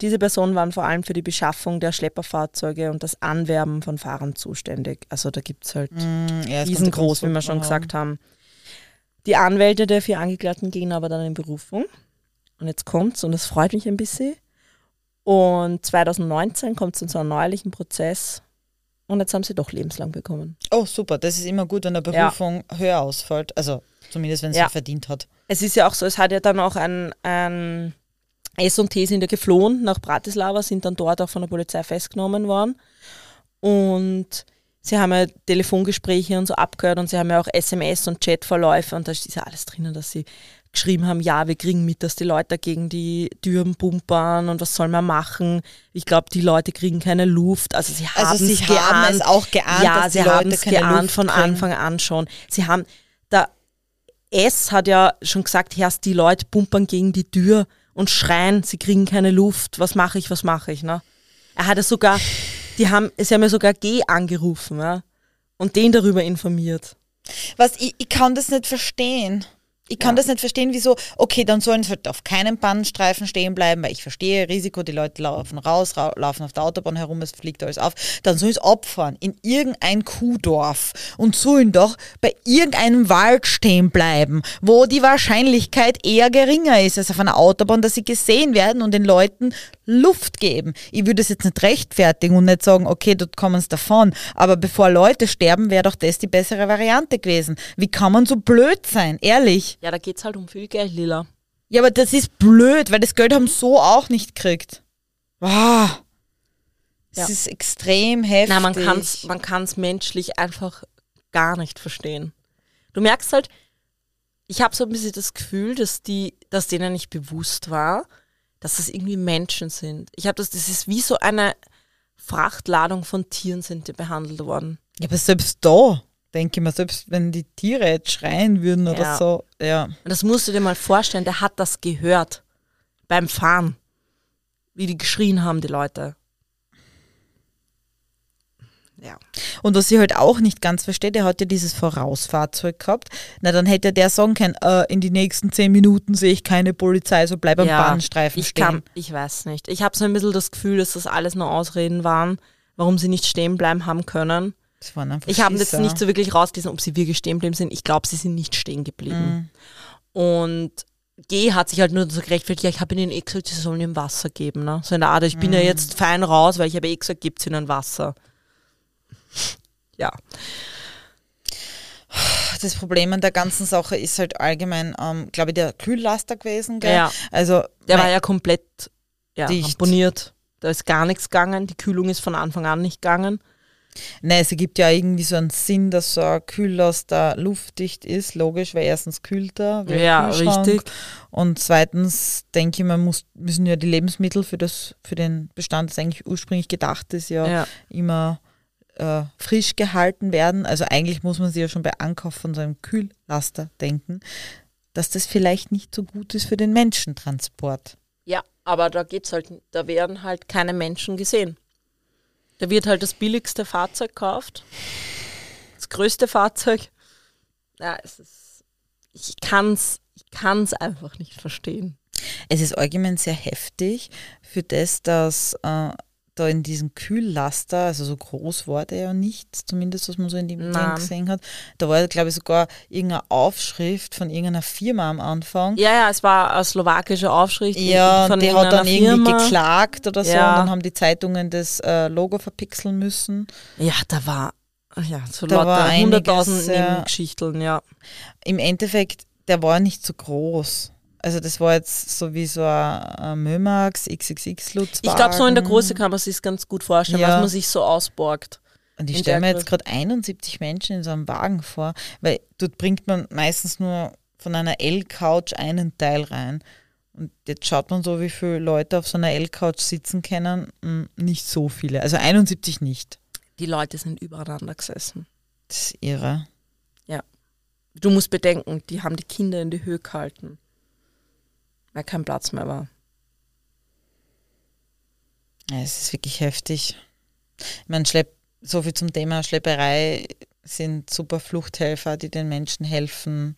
Diese Personen waren vor allem für die Beschaffung der Schlepperfahrzeuge und das Anwerben von Fahrern zuständig. Also da gibt es halt Mm, ja, es riesengroß, wie wir schon gesagt haben. Die Anwälte der vier Angeklagten gehen aber dann in Berufung. Und jetzt kommt's und das freut mich ein bisschen. Und 2019 kommt es zu einem neuerlichen Prozess und jetzt haben sie doch lebenslang bekommen. Oh, super. Das ist immer gut, wenn eine Ja. Berufung höher ausfällt. Also zumindest, wenn es Ja. sie verdient hat. Es ist ja auch so, es hat ja dann auch ein, ein S&T sind ja geflohen nach Bratislava, sind dann dort auch von der Polizei festgenommen worden. Und sie haben ja Telefongespräche und so abgehört und sie haben ja auch SMS und Chatverläufe und da ist ja alles drinnen, dass sie geschrieben haben, ja, wir kriegen mit, dass die Leute gegen die Türen pumpern und was soll man machen. Ich glaube, die Leute kriegen keine Luft. Also sie haben Also sie es haben geahnt. es auch geahnt, ja, dass die sie haben es keine geahnt Luft von kriegen. Anfang an schon. Sie haben, der S hat ja schon gesagt, erst die Leute pumpern gegen die Tür und schreien, sie kriegen keine Luft. Was mache ich, was mache ich, ne? Er hat ja sogar, die haben, sie haben ja sogar G angerufen, ja? Und den darüber informiert. Was, ich, ich kann das nicht verstehen. Ich kann Ja. das nicht verstehen, wieso, okay, dann sollen sie halt auf keinem Bahnstreifen stehen bleiben, weil ich verstehe Risiko, die Leute laufen raus, ra laufen auf der Autobahn herum, es fliegt alles auf. Dann sollen sie abfahren in irgendein Kuhdorf und sollen doch bei irgendeinem Wald stehen bleiben, wo die Wahrscheinlichkeit eher geringer ist als auf einer Autobahn, dass sie gesehen werden und den Leuten Luft geben. Ich würde es jetzt nicht rechtfertigen und nicht sagen, okay, dort kommen sie davon, aber bevor Leute sterben, wäre doch das die bessere Variante gewesen. Wie kann man so blöd sein, ehrlich? Ja, da geht's halt um viel Geld, Lila. Ja, aber das ist blöd, weil das Geld haben sie so auch nicht gekriegt. Wow. Das Ja. ist extrem heftig. Na, man kann's, man kann's menschlich einfach gar nicht verstehen. Du merkst halt, ich habe so ein bisschen das Gefühl, dass die, dass denen nicht bewusst war, dass das irgendwie Menschen sind. Ich habe das, das ist wie so eine Frachtladung von Tieren sind die behandelt worden. Ja, aber selbst da, denke ich mir, selbst wenn die Tiere jetzt schreien würden oder Ja. so, ja. Und das musst du dir mal vorstellen, der hat das gehört beim Fahren, wie die geschrien haben, die Leute. Ja. Und was ich halt auch nicht ganz verstehe, der hat ja dieses Vorausfahrzeug gehabt. Na, dann hätte der sagen können, äh, in die nächsten zehn Minuten sehe ich keine Polizei, so bleib am ja, Bahnstreifen ich stehen. Kann, ich weiß nicht. Ich habe so ein bisschen das Gefühl, dass das alles nur Ausreden waren, warum sie nicht stehen bleiben haben können. Ich habe jetzt nicht so wirklich rausgelesen, ob sie wirklich stehen geblieben sind. Ich glaube, sie sind nicht stehen geblieben. Mhm. Und G hat sich halt nur so gerechtfertigt, ja, ich habe ihnen eh gesagt, sie sollen ihm Wasser geben. Ne? So in der Art, ich bin ja jetzt fein raus, weil ich habe eh gesagt, gibt ihnen Wasser. Ja. Das Problem an der ganzen Sache ist halt allgemein, ähm, glaube ich, der Kühllaster gewesen. Gell? Ja. Also, Der war ja komplett ja, Dicht. ramponiert. Da ist gar nichts gegangen. Die Kühlung ist von Anfang an nicht gegangen. Nein, es ergibt ja irgendwie so einen Sinn, dass so ein Kühllaster luftdicht ist, logisch, weil erstens kühlt er, wie ein Ja, Kühlschrank. richtig. Und zweitens denke ich, man muss, müssen ja die Lebensmittel für, das, für den Bestand, das eigentlich ursprünglich gedacht ist, ja, Ja. immer äh, frisch gehalten werden. Also eigentlich muss man sich ja schon bei Ankauf von so einem Kühllaster denken, dass das vielleicht nicht so gut ist für den Menschentransport. Ja, aber da geht's halt, da werden halt keine Menschen gesehen. Da wird halt das billigste Fahrzeug gekauft. Das größte Fahrzeug. Ja, es ist. Ich kann's, ich kann's einfach nicht verstehen. Es ist allgemein sehr heftig für das, dass äh, da in diesem Kühllaster, also so groß war der ja nicht, zumindest was man so in dem Ding gesehen hat, da war, glaube ich, sogar irgendeine Aufschrift von irgendeiner Firma am Anfang. Ja, ja, es war eine slowakische Aufschrift. Ja, von die hat dann irgendeiner irgendwie Firma. geklagt oder so Ja. und dann haben die Zeitungen das äh, Logo verpixeln müssen. Ja, da war. Ja, so Da lauter einiges, hunderttausend ja. Nebengeschichten, ja. Im Endeffekt, der war nicht so groß. Also das war jetzt so wie so ein, Mömax XXX Lutz. Ich glaube, so in der Größe kann man sich ganz gut vorstellen, Ja. was man sich so ausborgt. Und ich stelle mir jetzt gerade 71 Menschen in so einem Wagen vor, weil dort bringt man meistens nur von einer L-Couch einen Teil rein. Und jetzt schaut man so, wie viele Leute auf so einer L-Couch sitzen können. Hm, Nicht so viele. Also 71 nicht. Die Leute sind übereinander gesessen. Das ist irre. Du musst bedenken, die haben die Kinder in die Höhe gehalten, weil kein Platz mehr war. Ja, es ist wirklich heftig. Ich meine, Schlepp, so viel zum Thema Schlepperei sind super Fluchthelfer, die den Menschen helfen.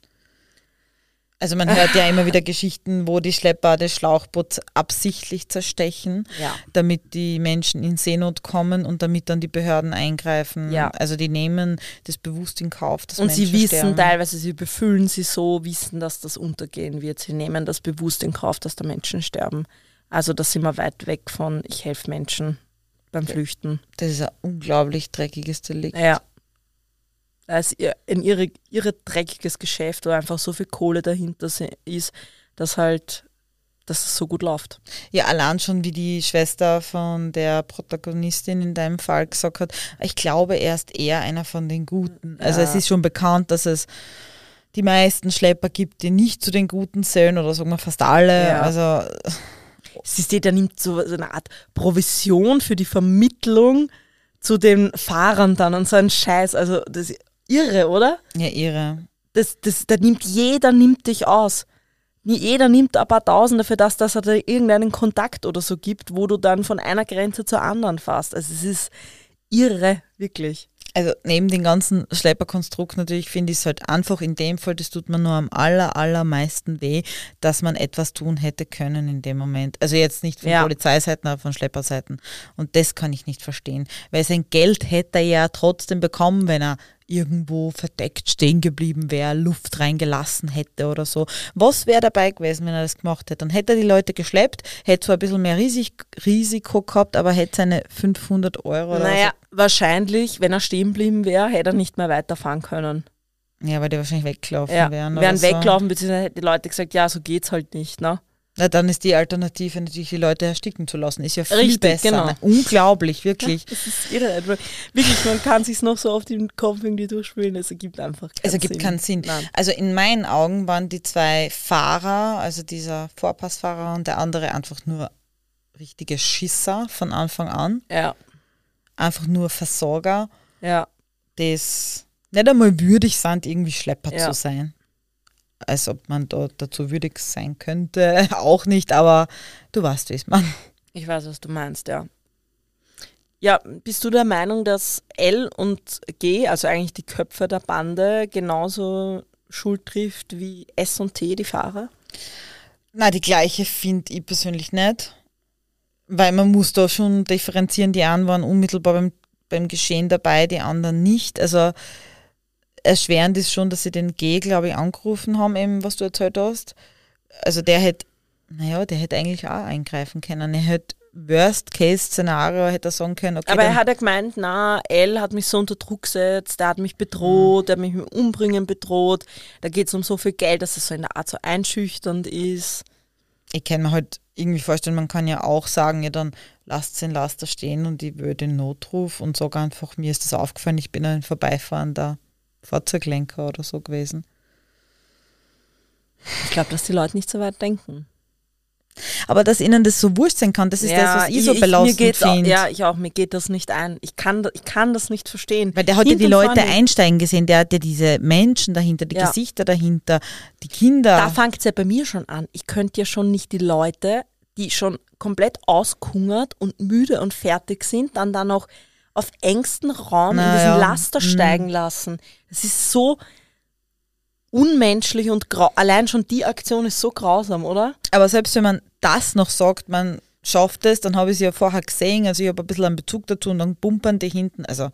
Also man hört ja immer wieder Geschichten, wo die Schlepper das Schlauchboot absichtlich zerstechen, Ja. damit die Menschen in Seenot kommen und damit dann die Behörden eingreifen. Ja. Also die nehmen das bewusst in Kauf, dass Und Menschen sie wissen sterben. teilweise, sie befüllen sie so, wissen, dass das untergehen wird. Sie nehmen das bewusst in Kauf, dass da Menschen sterben. Also da sind wir weit weg von, ich helfe Menschen beim Flüchten. Das ist ein unglaublich dreckiges Delikt. Ja. Das ist ihr- ein irre, irre dreckiges Geschäft, wo einfach so viel Kohle dahinter ist, dass halt, dass es so gut läuft. Ja, allein schon, wie die Schwester von der Protagonistin in deinem Fall gesagt hat, ich glaube, er ist eher einer von den Guten. Also Ja. es ist schon bekannt, dass es die meisten Schlepper gibt, die nicht zu den Guten zählen oder sagen wir fast alle. Ja. Also Siehst du, der nimmt so, eine Art Provision für die Vermittlung zu den Fahrern dann und so einen Scheiß. Also das irre, oder? ja, ihre. Das, das, da nimmt jeder nimmt dich aus. Jeder nimmt ein paar Tausende für das, dass er da irgendeinen Kontakt oder so gibt, wo du dann von einer Grenze zur anderen fährst. Also es ist irre, wirklich. Also neben dem ganzen Schlepperkonstrukt natürlich finde ich es halt einfach in dem Fall, das tut mir nur am aller, allermeisten weh, dass man etwas tun hätte können in dem Moment. Also jetzt nicht von Ja. Polizeiseiten, aber von Schlepperseiten. Und das kann ich nicht verstehen. Weil sein Geld hätte er ja trotzdem bekommen, wenn er irgendwo verdeckt stehen geblieben wäre, Luft reingelassen hätte oder so. Was wäre dabei gewesen, wenn er das gemacht hätte? Dann hätte er die Leute geschleppt, hätte zwar ein bisschen mehr Risik Risiko gehabt, aber hätte seine 500 Euro oder Naja, wahrscheinlich, wenn er stehen geblieben wäre, hätte er nicht mehr weiterfahren können. so. Ja, weil die wahrscheinlich weggelaufen Ja, wären. wären so. weglaufen, beziehungsweise hätten die Leute gesagt, ja, so geht's halt nicht. Ne? Na, dann ist die Alternative natürlich, die Leute ersticken zu lassen. Ist ja viel Richtig, besser. genau. Ne? Unglaublich, wirklich. Das ist irre. Wirklich, man kann sich noch so auf den Kopf irgendwie durchspielen. Es ergibt einfach keinen Es ergibt Sinn. keinen Sinn. Nein. Also in meinen Augen waren die zwei Fahrer, also dieser Vorpassfahrer und der andere einfach nur richtige Schisser von Anfang an. Ja, Einfach nur Versorger, ja. das nicht einmal würdig sind, irgendwie Schlepper Ja. zu sein. Als ob man da dazu würdig sein könnte, auch nicht, aber du weißt, wie es man. Ich weiß, was du meinst, ja. Ja, bist du der Meinung, dass L und G, also eigentlich die Köpfe der Bande, genauso Schuld trifft wie S und T, die Fahrer? Na, die gleiche finde ich persönlich nicht. Weil man muss da schon differenzieren, die einen waren unmittelbar beim, beim Geschehen dabei, die anderen nicht. Also erschwerend ist schon, dass sie den G, glaube ich, angerufen haben, eben was du erzählt hast. Also der hätte, naja, der hätte eigentlich auch eingreifen können. Er hätte Worst-Case-Szenario hätte er sagen können, okay, Aber er hat ja gemeint, na, L hat mich so unter Druck gesetzt, der hat mich bedroht, der hat mich mit Umbringen bedroht, da geht es um so viel Geld, dass es so in der Art so einschüchternd ist. ich kann mir halt irgendwie vorstellen, man kann ja auch sagen, ja dann lasst den Laster stehen und ich will den Notruf und sage einfach, mir ist das aufgefallen, ich bin ein vorbeifahrender Fahrzeuglenker oder so gewesen. Ich glaube, dass die Leute nicht so weit denken. Aber dass ihnen das so wurscht sein kann, das ist das, was ich, so mir belastend finde. Ja, ich auch, mir geht das nicht ein. Ich kann, ich kann das nicht verstehen. Weil der hat ja Hinten die und Leute einsteigen gesehen, der hat ja diese Menschen dahinter, die Ja. Gesichter dahinter, die Kinder. Da fängt es ja bei mir schon an. Ich könnte ja schon nicht die Leute, die schon komplett auskungert und müde und fertig sind, dann da noch auf engstem Raum in Na diesen ja. Laster Mhm. steigen lassen. Das ist so unmenschlich und allein schon die Aktion ist so grausam, oder? Aber selbst wenn man das noch sagt, man schafft es, dann habe ich sie ja vorher gesehen, also ich habe ein bisschen einen Bezug dazu und dann bumpern die hinten. Also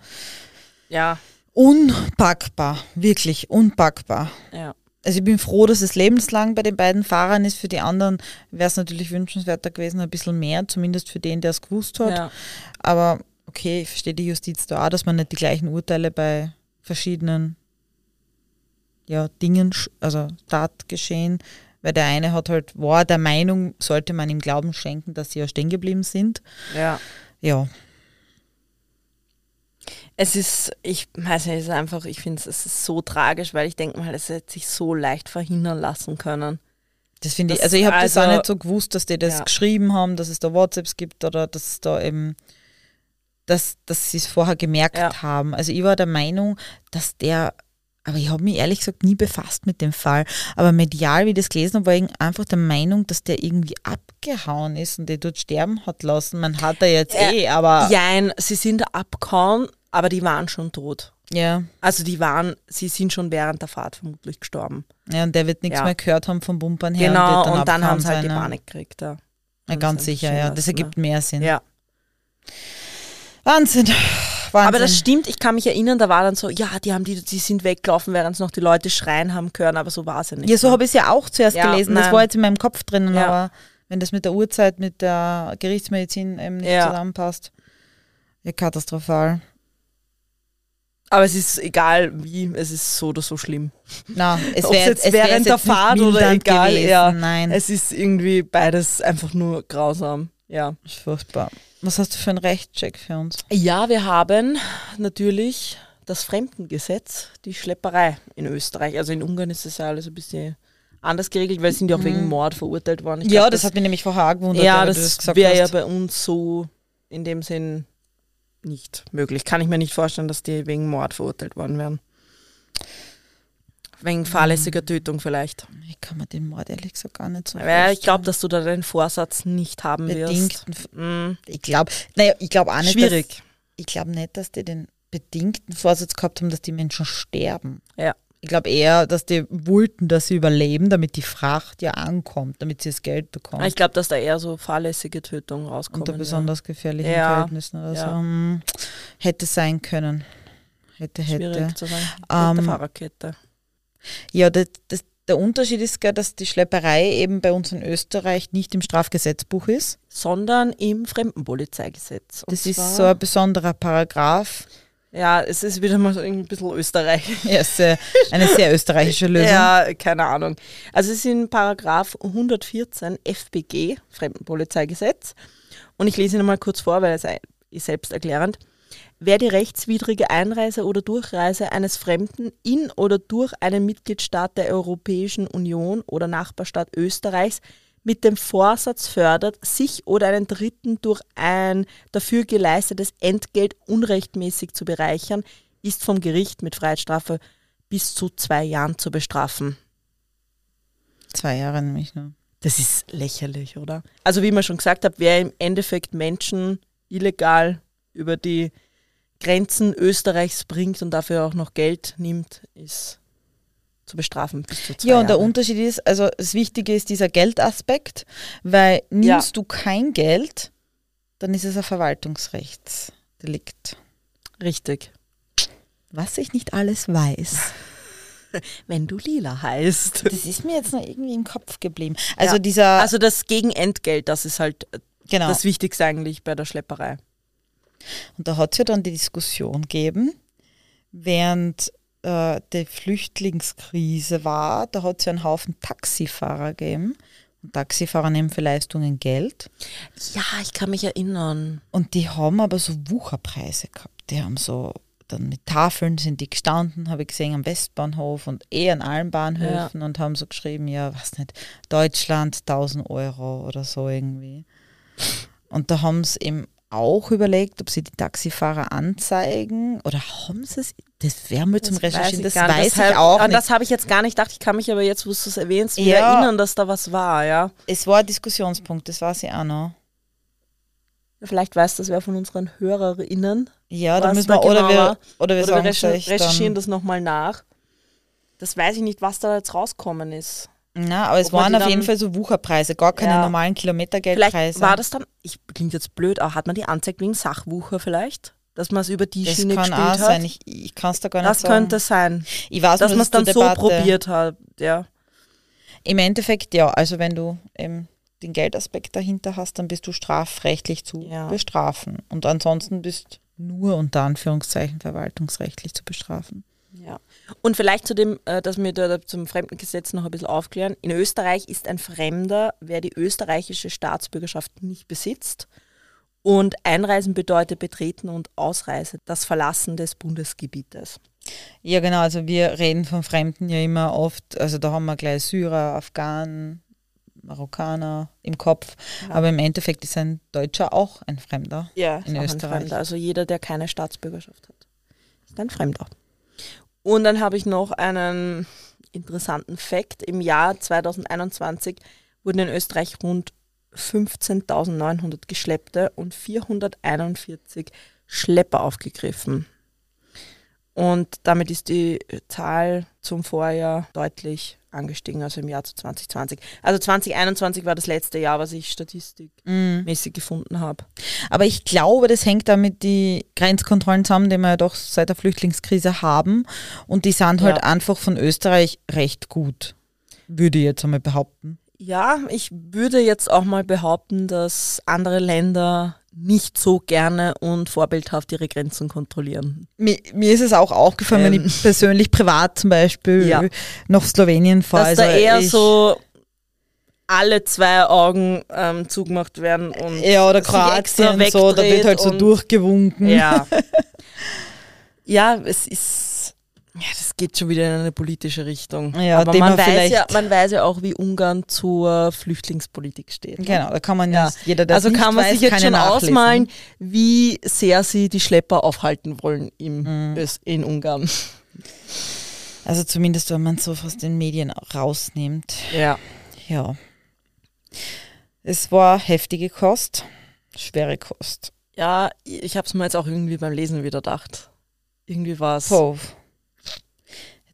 Ja, unpackbar, wirklich unpackbar. ja. Also ich bin froh, dass es lebenslang bei den beiden Fahrern ist. Für die anderen wäre es natürlich wünschenswerter gewesen, ein bisschen mehr, zumindest für den, der es gewusst hat. ja. Aber okay, ich verstehe die Justiz da auch, dass man nicht die gleichen Urteile bei verschiedenen ja, Dingen, also Tatgeschehen, weil der eine hat halt, war der Meinung, sollte man ihm Glauben schenken, dass sie ja stehen geblieben sind. ja. Ja, Es ist, ich weiß nicht, es ist einfach, ich finde es ist so tragisch, weil ich denke mal, es hätte sich so leicht verhindern lassen können. das finde ich, Das- also ich habe das also- auch nicht so gewusst, dass die das Ja. geschrieben haben, dass es da WhatsApps gibt oder dass es da eben, dass, dass sie es vorher gemerkt Ja. haben. Also ich war der Meinung, dass der, aber ich habe mich ehrlich gesagt nie befasst mit dem Fall, aber medial, wie ich das gelesen habe, war ich einfach der Meinung, dass der irgendwie abgehauen ist und der dort sterben hat lassen. Man hat er jetzt Ja. eh, aber Jein, sie sind abgehauen, aber die waren schon tot. ja, Also die waren, sie sind schon während der Fahrt vermutlich gestorben. ja, und der wird nichts Ja. mehr gehört haben vom Bumpern her. Genau, und dann abgehauen haben sie halt die. Panik gekriegt. Ja, Ja, ganz sie sicher, ja. Das ergibt mehr Sinn. ja. Wahnsinn. Wahnsinn. Aber das stimmt, ich kann mich erinnern, da war dann so, ja, die haben die, die sind weggelaufen, während es noch die Leute schreien haben können, aber so war es ja nicht. Ja, so habe ich es ja auch zuerst Ja, gelesen. Das nein. war jetzt in meinem Kopf drinnen, Ja. aber wenn das mit der Uhrzeit, mit der Gerichtsmedizin eben nicht Ja. zusammenpasst. Ja, katastrophal. Aber es ist egal wie, es ist so oder so schlimm. Na, es Ob wäre jetzt es wär während der Fahrt oder egal, gewesen. ja. Nein, Es ist irgendwie beides einfach nur grausam. Ja. ist furchtbar. Was hast du für einen Rechtscheck für uns? Ja, wir haben natürlich das Fremdengesetz, die Schlepperei in Österreich. Also in Ungarn ist das ja alles ein bisschen anders geregelt, weil sie sind ja auch wegen Mord verurteilt worden. Ich Mhm. ja, glaub, das, hat mich nämlich vorher gewundert, ja, das gesagt wäre ja bei uns so in dem Sinn nicht möglich. Kann ich mir nicht vorstellen, dass die wegen Mord verurteilt worden wären. Mhm. Wegen fahrlässiger Tötung vielleicht. Ich kann mir den Mord ehrlich gesagt gar nicht so Aber ich glaube, vorstellen. dass du da den Vorsatz nicht haben wirst. bedingten, Mm, ich glaube, naja, ich glaube auch nicht, schwierig. Dass, ich glaube nicht, dass die den bedingten Vorsatz gehabt haben, dass die Menschen sterben. Ja. Ich glaube eher, dass die wollten, dass sie überleben, damit die Fracht ja ankommt, damit sie das Geld bekommen. Ich glaube, dass da eher so fahrlässige Tötungen rauskommen. unter ja. besonders gefährlichen Ja, Verhältnissen oder ja. so. Hm, Hätte sein können. Hätte, hätte. Schwierig zu sagen. Ähm, Fahrerkette. Ja, das, das, der Unterschied ist, gell, dass die Schlepperei eben bei uns in Österreich nicht im Strafgesetzbuch ist. Sondern im Fremdenpolizeigesetz. Und Das ist so ein besonderer Paragraph. Ja, es ist wieder mal so ein bisschen Österreich. Ja, sehr, eine sehr österreichische Lösung. Ja, keine Ahnung. Also es ist in Paragraph 114 FBG, Fremdenpolizeigesetz. Und ich lese ihn mal kurz vor, weil es ist selbsterklärend. Wer die rechtswidrige Einreise oder Durchreise eines Fremden in oder durch einen Mitgliedstaat der Europäischen Union oder Nachbarstaat Österreichs mit dem Vorsatz fördert, sich oder einen Dritten durch ein dafür geleistetes Entgelt unrechtmäßig zu bereichern, ist vom Gericht mit Freiheitsstrafe bis zu zwei Jahren zu bestrafen. Zwei Jahre nämlich nur. Das ist lächerlich, oder? Also wie man schon gesagt hat, wer im Endeffekt Menschen illegal über die Grenzen Österreichs bringt und dafür auch noch Geld nimmt, ist zu bestrafen bis zu zwei Ja, und der Jahre. Unterschied ist, also das Wichtige ist dieser Geldaspekt, weil nimmst du kein Geld, dann ist es ein Verwaltungsrechtsdelikt. Richtig. Was ich nicht alles weiß. Wenn du lila heißt. Das ist mir jetzt noch irgendwie im Kopf geblieben. Also Ja. dieser, Also das Gegenentgelt, das ist halt genau. das Wichtigste eigentlich bei der Schlepperei. Und da hat es ja dann die Diskussion gegeben, während äh, die Flüchtlingskrise war, da hat es ja einen Haufen Taxifahrer gegeben. Und Taxifahrer nehmen für Leistungen Geld. Ja, ich kann mich erinnern. Und die haben aber so Wucherpreise gehabt. Die haben so, dann mit Tafeln sind die gestanden, habe ich gesehen, am Westbahnhof und eh an allen Bahnhöfen und haben so geschrieben, ja, was nicht, Deutschland 1000 Euro oder so irgendwie. Und da haben sie eben auch überlegt, ob sie die Taxifahrer anzeigen oder haben sie es, das wäre mal zum Recherchieren, das gar nicht. weiß ich Deshalb- auch an nicht. Das habe ich jetzt gar nicht gedacht. Ich kann mich aber jetzt, wo du es erwähnst, wieder Ja. erinnern, dass da was war, ja. Es war ein Diskussionspunkt, das weiß ich auch noch. Vielleicht weiß das wer von unseren HörerInnen. Ja, da müssen da wir, oder genau wir, war. oder wir Oder wir recher- euch recherchieren das nochmal nach. Das weiß ich nicht, was da jetzt rauskommen ist. Na, aber es Ob waren auf jeden Fall so Wucherpreise, gar keine Ja. normalen Kilometergeldpreise. Vielleicht war das dann, ich klingt jetzt blöd, aber hat man die anzeigt wegen Sachwucher vielleicht? Dass man es über die Das Schiene kann gespielt auch hat? sein. Ich, ich kann es da gar das nicht sagen. könnte sein. ich weiß Dass man es dann so probiert hat, ja. Im Endeffekt ja. Also wenn du eben den Geldaspekt dahinter hast, dann bist du strafrechtlich zu Ja. bestrafen. Und ansonsten bist nur unter Anführungszeichen verwaltungsrechtlich zu bestrafen. Ja. Und vielleicht zu dem, äh, dass wir da zum Fremdengesetz noch ein bisschen aufklären. In Österreich ist ein Fremder, wer die österreichische Staatsbürgerschaft nicht besitzt. Und Einreisen bedeutet Betreten und Ausreise, das Verlassen des Bundesgebietes. Ja, genau. Also wir reden von Fremden ja immer oft, also da haben wir gleich Syrer, Afghanen, Marokkaner im Kopf. Ja. Aber im Endeffekt ist ein Deutscher auch ein Fremder. Ja, In Österreich. Ein Fremder. Also jeder, der keine Staatsbürgerschaft hat, ist ein Fremder. Und dann habe ich noch einen interessanten Fakt. Im Jahr 2021 wurden in Österreich rund 15.900 Geschleppte und 441 Schlepper aufgegriffen. Und damit ist die Zahl zum Vorjahr deutlich angestiegen, also im Jahr zu 2020. Also 2021 war das letzte Jahr, was ich statistikmäßig gefunden habe. Aber ich glaube, das hängt damit die Grenzkontrollen zusammen, die wir ja doch seit der Flüchtlingskrise haben. Und die sind halt Ja. einfach von Österreich recht gut, würde ich jetzt einmal behaupten. Ja, ich würde jetzt auch mal behaupten, dass andere Länder nicht so gerne und vorbildhaft ihre Grenzen kontrollieren. Mir, mir ist es auch aufgefallen, wenn Ähm. ich persönlich privat zum Beispiel Ja. nach Slowenien fahre. Dass da also eher ich, so alle zwei Augen ähm, zugemacht werden und Ja, oder Kroatien so, da wird halt so durchgewunken. Ja. ja, es ist. Ja, das geht schon wieder in eine politische Richtung. Ja, Aber man weiß, ja, man weiß ja auch, wie Ungarn zur Flüchtlingspolitik steht. Genau, da kann man ja, Ja. jeder, der also nicht kann man weiß, sich jetzt schon nachlesen. ausmalen, wie sehr sie die Schlepper aufhalten wollen im, Mhm. In Ungarn. Also zumindest, wenn man es so aus den Medien rausnimmt. Ja. Ja. Es war heftige Kost, schwere Kost. Ja, ich habe es mir jetzt auch irgendwie beim Lesen wieder gedacht. Irgendwie war es.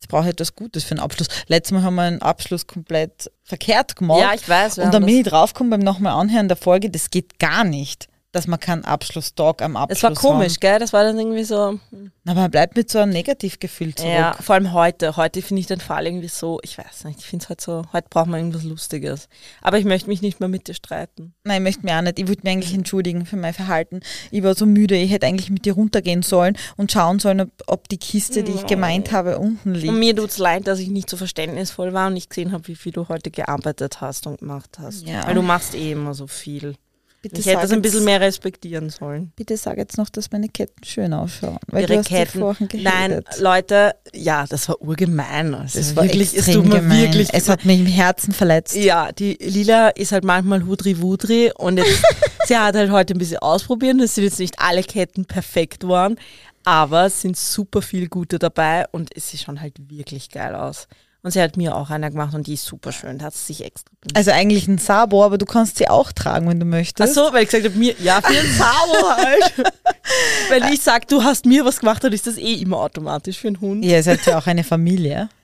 Brauche ich etwas Gutes für einen Abschluss. Letztes Mal haben wir einen Abschluss komplett verkehrt gemacht. Ja, ich weiß. und dann bin ich draufgekommen beim nochmal Anhören der Folge, das geht gar nicht, dass man keinen Abschlusstalk am Abschluss Es war komisch, Haben. gell? Das war dann irgendwie so. Aber man bleibt mit so einem Negativgefühl zurück. Ja, vor allem heute. Heute finde ich den Fall irgendwie so, ich weiß nicht, ich finde es halt so, heute braucht man irgendwas Lustiges. Aber ich möchte mich nicht mehr mit dir streiten. Nein, ich möchte mich auch nicht. Ich würde mich eigentlich entschuldigen für mein Verhalten. Ich war so müde, ich hätte eigentlich mit dir runtergehen sollen und schauen sollen, ob, ob die Kiste, die ich gemeint habe, unten liegt. Und mir tut's leid, dass ich nicht so verständnisvoll war und nicht gesehen habe, wie viel du heute gearbeitet hast und gemacht hast. Ja. Weil du machst eh immer so viel. Bitte Ich hätte das ein bisschen mehr respektieren sollen. Bitte sag jetzt noch, dass meine Ketten schön ausschauen. Weil Ihre du hast Ketten. vorhin Nein. Leute, ja, das war urgemein. Also das war wirklich, es tut mir gemein. wirklich es hat mich im Herzen verletzt. Ja, die Lila ist halt manchmal Hudri-Wudri und jetzt, sie hat halt heute ein bisschen ausprobiert. Es sind jetzt nicht alle Ketten perfekt geworden, aber es sind super viele gute dabei und es sieht schon halt wirklich geil aus. Und sie hat mir auch einer gemacht und die ist super schön. Da hat sie sich extra bemüht. Also eigentlich ein Sabo, aber du kannst sie auch tragen, wenn du Ach möchtest. so, weil ich gesagt habe, mir, ja, für ein Sabo halt. Wenn ich sage, du hast mir was gemacht, dann ist das eh immer automatisch für einen Hund. Ja, ihr seid ja auch eine Familie.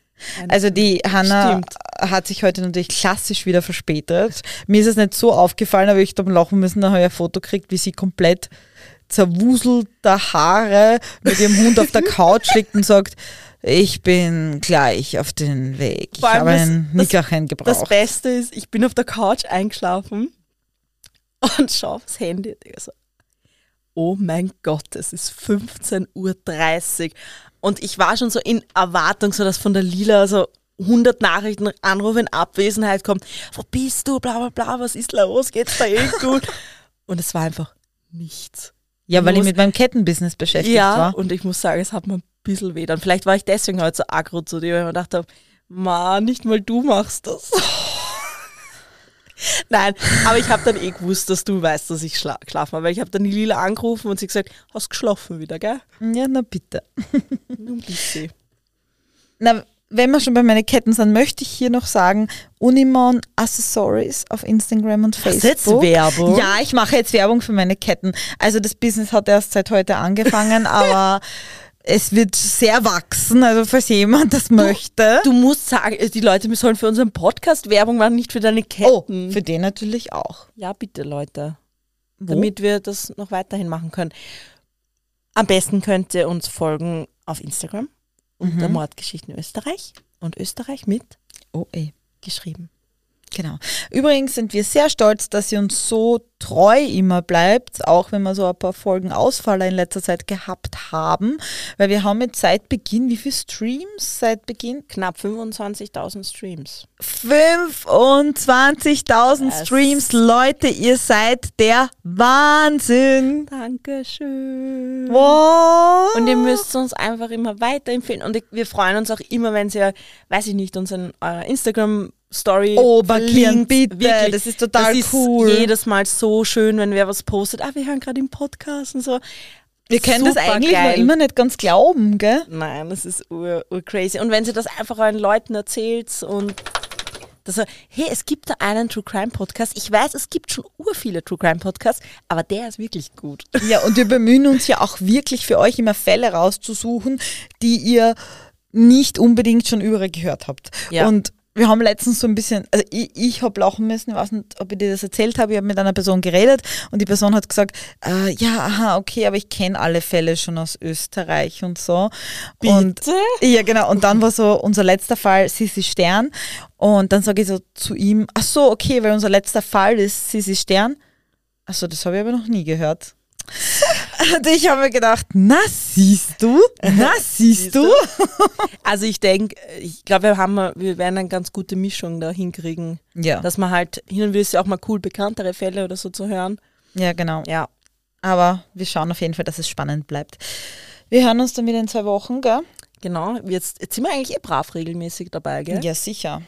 Also die Hanna hat sich heute natürlich klassisch wieder verspätet. Mir ist es nicht so aufgefallen, aber ich habe lachen müssen, dann habe ich ein Foto gekriegt, wie sie komplett zerwuselter Haare mit ihrem Hund auf der Couch liegt und sagt, ich bin gleich auf den Weg. Ich Vor allem habe das- ein das- Nickerchen Das gebraucht. Beste ist, ich bin auf der Couch eingeschlafen und schaue aufs Handy so, oh mein Gott, es ist 15.30 Uhr. Und ich war schon so in Erwartung, so dass von der Lila so 100 Nachrichten, Anrufe in Abwesenheit kommt. Wo bist du? Bla bla bla, was ist los? Geht's da eh gut? Und es war einfach nichts. ja, weil ich mit meinem Kettenbusiness beschäftigt ja, war. und ich muss sagen, es hat mir ein bisschen weh. Dann vielleicht war ich deswegen heute so aggro zu dir, weil ich mir gedacht habe, Ma, nicht mal du machst das. Nein, aber ich habe dann eh gewusst, dass du weißt, dass ich schla geschlafen habe, weil ich habe dann die Lila angerufen und sie gesagt, hast geschlafen wieder, gell? Ja, na bitte. Ein bisschen. Na, wenn wir schon bei meinen Ketten sind, möchte ich hier noch sagen, Unimon Accessories auf Instagram und Facebook. du jetzt Werbung? Ja, ich mache jetzt Werbung für meine Ketten. Also das Business hat erst seit heute angefangen, aber es wird sehr wachsen. Also falls jemand das möchte. Du musst sagen, die Leute sollen für unseren Podcast Werbung machen, nicht für deine oh, Ketten. für den natürlich auch. ja, bitte, Leute. Wo? damit wir das noch weiterhin machen können. Am besten könnt ihr uns folgen auf Instagram unter Mhm. Mordgeschichten Österreich und Österreich mit Oh, eh. geschrieben. Genau. Übrigens sind wir sehr stolz, dass ihr uns so treu immer bleibt, auch wenn wir so ein paar Folgen Ausfaller in letzter Zeit gehabt haben, weil wir haben jetzt seit Beginn, wie viele Streams seit Beginn? Knapp 25.000 Streams. 25.000 Das- Streams, Leute, ihr seid der Wahnsinn. Dankeschön. Wow. Und ihr müsst uns einfach immer weiterempfehlen. Und wir freuen uns auch immer, wenn ihr, weiß ich nicht, unseren eurer Instagram Story Oh, bitte. Das ist total das cool. Ist jedes Mal so schön, wenn wer was postet. Ah, wir hören gerade im Podcast und so. wir können das eigentlich noch geil. immer nicht ganz glauben, gell? Nein, das ist ur, ur crazy. Und wenn sie das einfach euren Leuten erzählt und dass er, hey, es gibt da einen True Crime Podcast. Ich weiß, es gibt schon ur viele True Crime Podcasts, aber der ist wirklich gut. Ja, und wir bemühen uns ja auch wirklich für euch immer Fälle rauszusuchen, die ihr nicht unbedingt schon überall gehört habt. Ja. Und wir haben letztens so ein bisschen, also ich, ich habe lachen müssen, ich weiß nicht, ob ich dir das erzählt habe, ich habe mit einer Person geredet und die Person hat gesagt, äh, ja, aha, okay, aber ich kenne alle Fälle schon aus Österreich und so. Und Bitte? ja, genau. Und dann war so unser letzter Fall Sissi Stern. Und dann sage ich so zu ihm, ach so, okay, weil unser letzter Fall ist Sissi Stern. Achso, das habe ich aber noch nie gehört. Und ich habe mir gedacht, na siehst du, na siehst du. Also ich denke, ich glaube, wir haben, wir werden eine ganz gute Mischung da hinkriegen. Ja, Dass man halt, hin und wieder ist ja auch mal cool, bekanntere Fälle oder so zu hören. ja genau. Ja. Aber wir schauen auf jeden Fall, dass es spannend bleibt. Wir hören uns dann wieder in zwei Wochen, gell? Genau. Jetzt, jetzt sind wir eigentlich eh brav regelmäßig dabei, gell? Ja, sicher.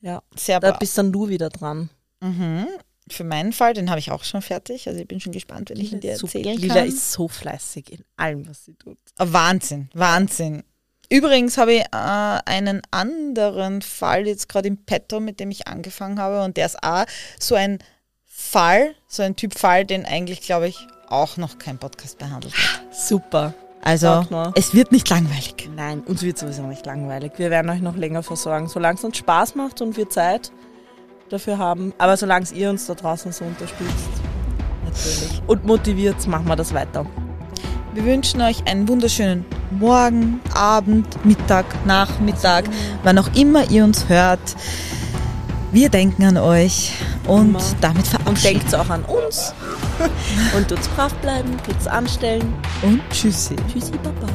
Ja. Sehr Da brav. bist dann du wieder dran. Mhm. Für meinen Fall, den habe ich auch schon fertig. Also ich bin schon gespannt, wenn ich ihn dir Super. erzählen Lila kann. ist so fleißig in allem, was sie tut. Ah, Wahnsinn, Wahnsinn. Übrigens habe ich äh, einen anderen Fall jetzt gerade im Petto, mit dem ich angefangen habe. Und der ist auch so ein Fall, so ein Typ Fall, den eigentlich, glaube ich, auch noch kein Podcast behandelt hat. Super. Also, es wird nicht langweilig. Nein, uns wird sowieso nicht langweilig. Wir werden euch noch länger versorgen, solange es uns Spaß macht und wir Zeit dafür haben. Aber solange ihr uns da draußen so unterstützt, natürlich. Und motiviert, machen wir das weiter. Wir wünschen euch einen wunderschönen Morgen, Abend, Mittag, Nachmittag, wann auch immer ihr uns hört. Wir denken an euch und Immer. damit Und verabschieden denkt auch an uns. und tut's brav bleiben, tut's anstellen. und tschüssi. Tschüssi, Baba.